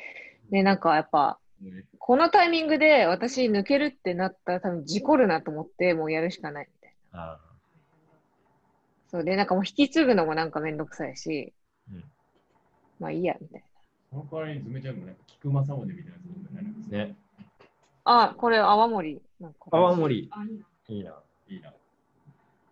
で、なんかやっぱ、ねこのタイミングで私抜けるってなったら多分事故るなと思って、もうやるしかないみたいな。あそうで、なんかもう引き継ぐのもなんかめんどくさいし、うんまあいいや、みたいその代わりにズメちゃんもなんか菊正宗みたいなやつ飲んでないなんかね。な。あ、これ泡盛。泡盛、あ、いいな。いいな。いいな。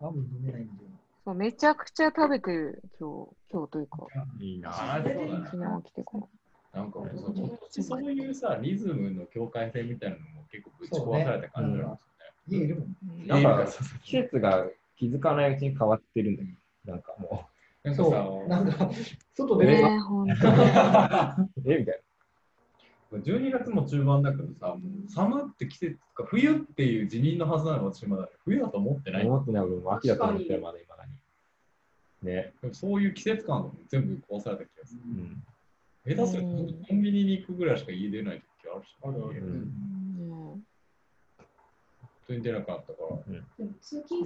あんま飲めないんだよ。そうめちゃくちゃ食べてる、今日、今日というか、いいな。あそうだな昨日来てこなんか俺そう今年そういうさ、リズムの境界線みたいなのも結構ぶち壊された感じなんです家いるもん。よね。なんか季節が気づかないうちに変わってるんだよ。なんかもなんかそう。なんさ、か、外う。出て、ね <laughs> えみたい12月も中盤だけどさ、もう寒って季節とか冬っていう辞任のはずなの私まだ冬だと思ってなな。い。思ってない俺も秋だと思ってるまだ今だに。ね。そういう季節感が全部壊された気がする。うん。下手するとうんコンビニに行くぐらいしか家出ない時あるし、あるある家うんうん本当に出なかったから。でも通勤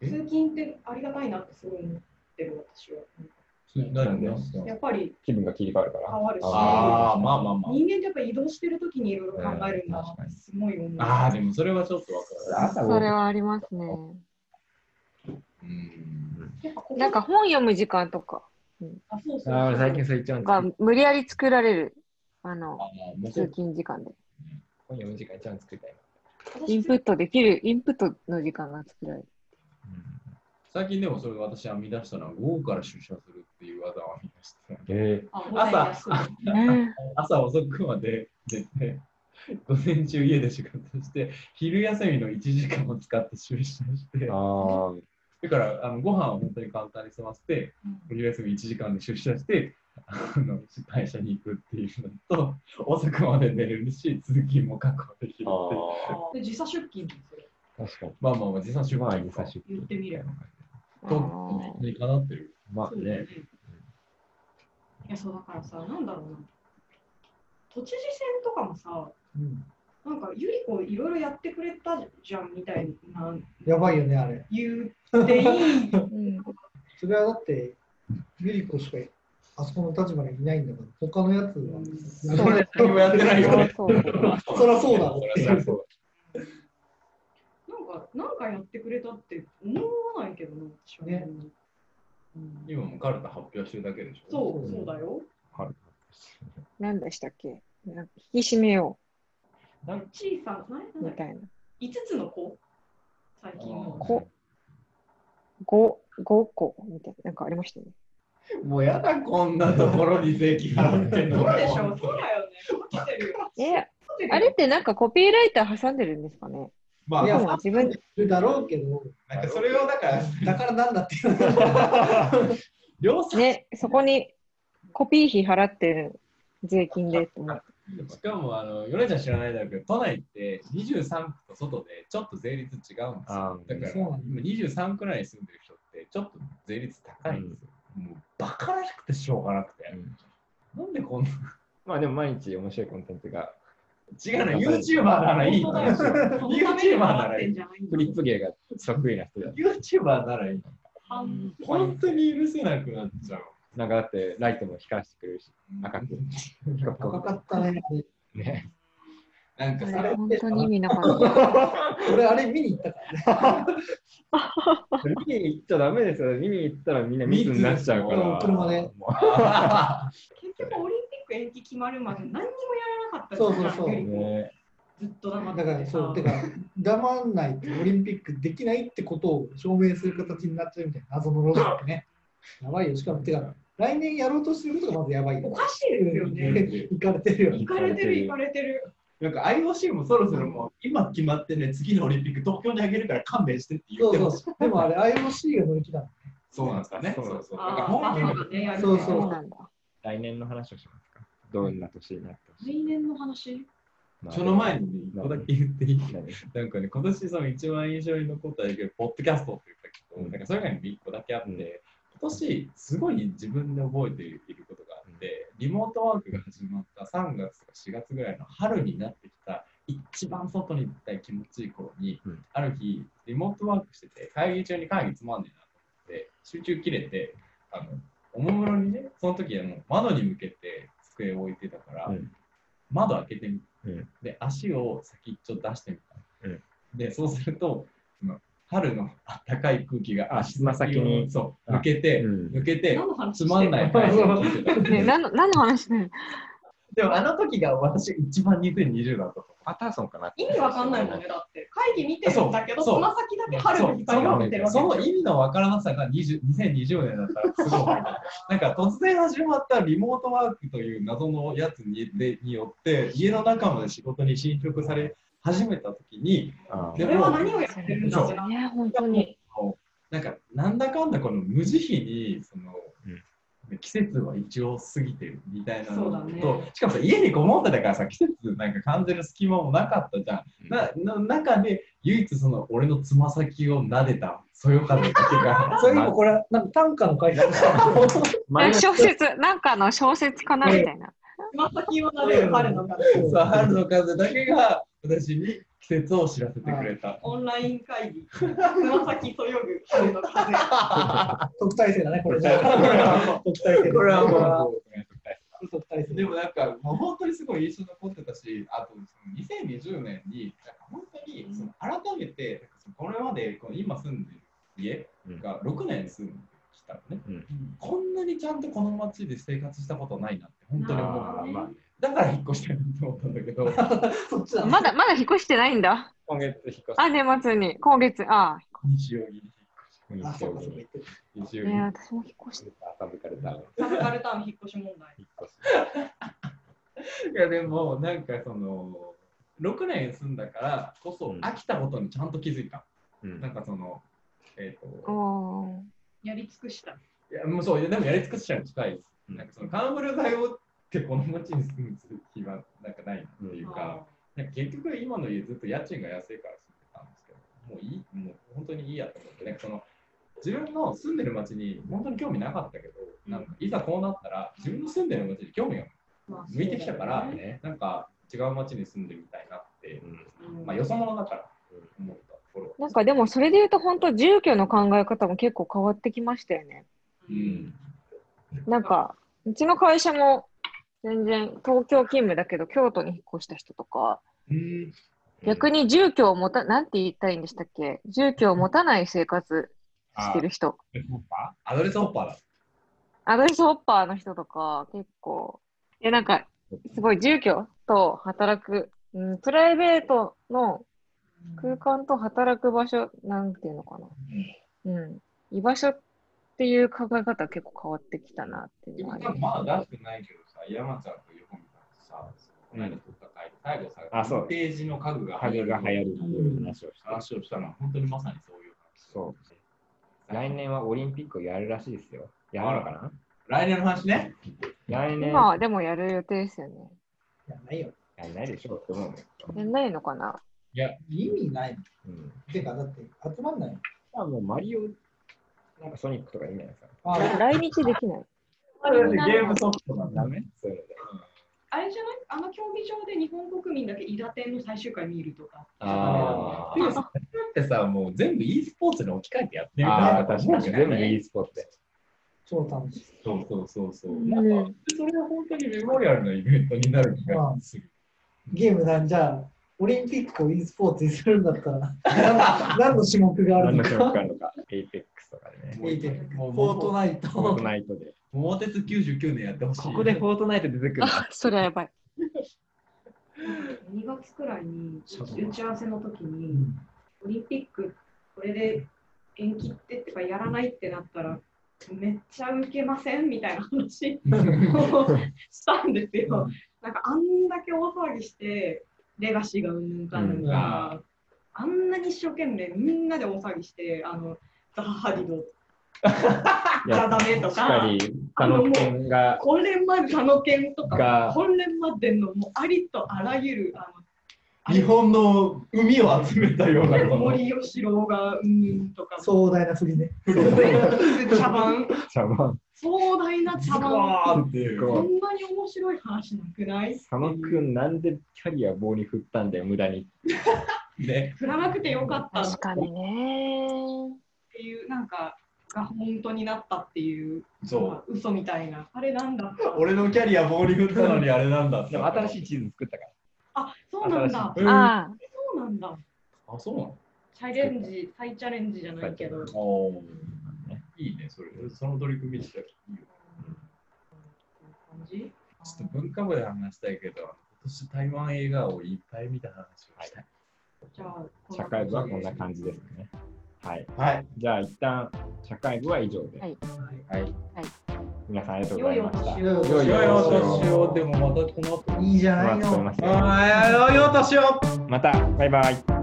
通勤ってありがたいなってすごい思ってる私は。何でやっぱり気分が切り替わるから。変わるし、ああ、まあまあま人間ってやっぱり移動してる時にいろいろ考えるんだなってすごい思う。あ。ああ、でもそれはちょっとわか朝それはありますね。る。うん。なんか本読む時間とかあ、そうそうあ最近それ一番が無理やり作られる、ああの、通勤時間で。本読む時間一番作りたい私インプットできる、インプットの時間が作られる。最近でもそれ私編み出したのは午後から出社するっていう技を編み出してな。えあ午前休みね <laughs> 朝遅くまで出て午前中家で仕事して昼休みの1時間を使って出社してー、ああ。だからあのご飯を本当に簡単に済ませてうん昼休み1時間で出社してあの会社に行くっていうのと、遅くまで寝れるし、通勤も確保できるっていう。あで時差出勤ですよあ、確かに。まあまあまあ、時差出まあ、勤時差出勤。言ってみれば。と、理にかなってる。まあね。いや、そうだからさ、なんだろうな。都知事選とかもさ、うんなんかゆり子いろいろやってくれたじゃんみたいなやばいよね、あれ。言っていい。う <laughs> んそれはだって、ゆり子しかあそこの立場にいないんだから、他のやつは。そうや何もやってないよね。そうそうそりゃそうだろそりゃそうなんか、やってくれたって思わないけどな、私はね。うん今もカルタ発表してるだけでしょ。そう、そうだよ。何でしたっけ？なんか引き締めよなん小さな、何うみたいな。5つの子？最近の。こ。五五個。みたいな、なんかありましたね。もうやだ、こんなところに税金払ってんの。<laughs> そうでしょ、そうだよね。来てるよ。<laughs> え、来てるよ。あれってなんかコピーライター挟んでるんですかね？まあ、いやでも自分、だろうけど、なんかそれをだから、だからなんだっていう。<laughs> 両さね、そこにコピー費払ってる税金でと思って。しかも、あの、ヨネちゃん知らないだろうけど、都内って23区と外でちょっと税率違うんですよ。あだから、今23区内に住んでる人って、ちょっと税率高いんですよ。もう、バカらしくてしょうがなくて。なんでこんな、まあでも毎日面白いコンテンツが、違うの、YouTuber ならいい YouTuber ならいい。フリップ芸が得意な人だ。YouTuber ならいい本当に許せなくなっちゃう。なんかだってライトも光らせてくれるし、赤く。高かったね。ね。なんかさあれ、本当に意味なかった。俺、あれ見に行ったからね。<laughs> 見に行っちゃダメですよ。見に行ったらみんな密になっちゃうから。密車でも <laughs> 結局オリンピック延期決まるまで何にもやらなかったそうそうそう。ずっと黙ってだから、そう、てか、我慢ないとオリンピックできないってことを証明する形になっちゃうみたいな謎のロジックね。やばいよ。しかも、てか、来年やろうとしてることがまずやばいよ。おかしいですよね。<laughs> 行かれてるよ。行かれてる、行かれてる。なんか IOC もそろそろもう今決まってね、次のオリンピック東京にあげるから勘弁してって言ってほしい。そうそう。でもあれ、IOC が乗り気なの。そうなんですかね。そそううそう。そうそうなんだ。来年の話をしますか。どんな年になってほしい。来年の話？まあその前にね一個だけ言っていい？何？なんかね、今年その一番印象に残ったけど、ポッドキャストって言ったけど、うん。なんかそれ以外にも一個だけあって、うん。今年すごい自分で覚えていることがあって、リモートワークが始まった3月とか4月ぐらいの春になってきた、一番外に行きたい気持ちいい頃に、うん。ある日、リモートワークしてて、会議中に会議つまんねえなと思って、集中切れて、あのおもむろにね、その時あの窓に向けて机を置いてたから、うん。窓開けてみうん。で、足を先っちょ出してみた。うん。で、そうすると、その春の暖かい空気があつま先に。そう抜けて、うん。抜けて何、の話つまんない <laughs> 何の何の話ね。でも、あの時が私一番2020だったパターソンかな意味わかんないもんね、だって。会議見てるんだけど、その先だけう。春の光が見てるわけその意味のわからなさが20 2020年だったらすごい。なんか突然始まったリモートワークという謎のやつにでによって、家の中まで仕事に侵食され始めた時に、あでそれは何をやってるんだそう。ね、本当に。なんか、なんだかんだこの無慈悲に、その、うん季節は一応過ぎてるみたいなのそうだねと、しかもさ、家にこもってたからさ、季節なんか感じる隙間もなかったじゃん。なの中で、唯一その俺のつま先を撫でた、そよ風だけが、<laughs> それ今これ、なんか短歌の書いてある。小説、なんかの小説かなみたいな。つま先を撫でる春の風。そう春の風だけが私に季節を知らせてくれた。オンライン会議。つま先そよぐ春の風。<laughs> 特待生だね、これ。特待生。これはもう、特待生。でもなんか、もう本当にすごい印象に残ってたし、あとその2020年に、なんか本当にその改めて、これまでこの今住んでる家が6年住んできたのね、うんこんなにちゃんとこの街で生活したことないなって本当に思うだから引っ越したいなって思ったんだけど、<laughs> そっちだ。まだ、まだ引っ越してないんだ。今月引っ越しあ、年末に。今月、あ西荻に引っあ、そうか、そうか。西あ。ね、私も引っ越して。サブカルタウンサブカルタウン引っ越し問題。引っ越し越しいやでもなんかその6年住んだからこそうん飽きたことにちゃんと気づいた。うんなんかその、えっ、ーやり尽くした。いやもうそう、でもやり尽くしちゃうに近いです。なんかそのカンブルがよってこの町に住む暇なんかないっていうか、なんか結局今の家ずっと家賃が安いから住んでたんですけど、もういい、もう本当にいいやと思って、なんかその自分の住んでる町に本当に興味なかったけど、なんかいざこうなったら自分の住んでる町に興味がまあ向いてきたから、ねね。なんか違う町に住んでみたいなって、うんうんまあよそ者だから思ったところ。なんかでもそれで言うと本当住居の考え方も結構変わってきましたよね。うん。なんか、うちの会社も全然東京勤務だけど京都に引っ越した人とか、うん。逆に住居を持た、なんて言いたいんでしたっけ？住居を持たない生活してる人。アドレスホッパーだ。アドレスホッパーの人とか結構、え、なんか、すごい住居と働く、うん、プライベートの空間と働く場所、なんていうのかな。うん。居場所っていう考え方は結構変わってきたなっていうのはあります。まだ出してないけどさ、山ちゃんと横見たらさ、この間撮った回で最後さ、あそうヴィンテージの家具が影が流行るっていう話をして。話をしたのは本当にまさにそういう話。そう。来年はオリンピックをやるらしいですよ。やるのかな？来年の話ね。来年今はでもやる予定ですよね。やないよ。やんないでしょうって思う。やんないのかな？意味ないの。うん。てか、だって集まんないの。あもうマリオ、なんかソニックとかいいんじゃないですか。あ来日できない。ゲームソフトなんだ。ダメ？そういうので。あれじゃない？あの競技場で日本国民だけいだてんの最終回見るとか。あでもさ、ってさ、もう全部 e スポーツに置き換えてやってーるあー、確かに。全部ね e スポーツで。超楽しい。そうそうそうそう。うんなんか、それは本当にメモリアルなイベントになる気がする。ゲームなんじゃあ、オリンピックを e スポーツにするんだったら、何 <laughs> 何の種目があるの何の種目か。あるのか。 Apex とかでね。エイペックもう Fortnite。Fortnite で。桃鉄99年やってほしい。ここで Fortnite 出てくるのあ、それはやばい。2月くらいに打ち合わせの時に、うんオリンピックこれで延期ってってかやらないってなったらめっちゃウケませんみたいな話を <laughs> したんですよ。なんかあんだけ大騒ぎしてレガシーがうんぬんかんぬんか、あんなに一生懸命みんなで大騒ぎしてあのザハハディドいやダメとかしっかり、他のこれまで佐野県とがかこれまでのもうありとあらゆるあの日本の海を集めたような森喜朗がうんとか壮大な振りね。茶番茶番、壮大な茶番っていう。こんなに面白い話なくない？佐野くんなんでキャリア棒に振ったんだよ、無駄に。<laughs> ね。振らなくてよかったっ確かにね。ていうなんかが本当になったっていうそう。嘘みたいなあれなんだ俺のキャリア棒に振ったのにあれなんだって。でも新しい地図作ったから。あそうなんだうんあそうなんだあ、そうなの？チャレンジ再チャレンジじゃないけどおーいいね、それ。その取り組みしたらいいよ。感じ？ちょっと文化部で話したいけど、今年台湾映画をいっぱい見た話をしたい。じゃあこんな社会部はこんな感じですね。はい。はい。じゃあ、一旦社会部は以上です。はいはい。皆さんありがとうございました。良いお年をでもまたこの後。いいじゃないの。良いお年をまた、バイバイ。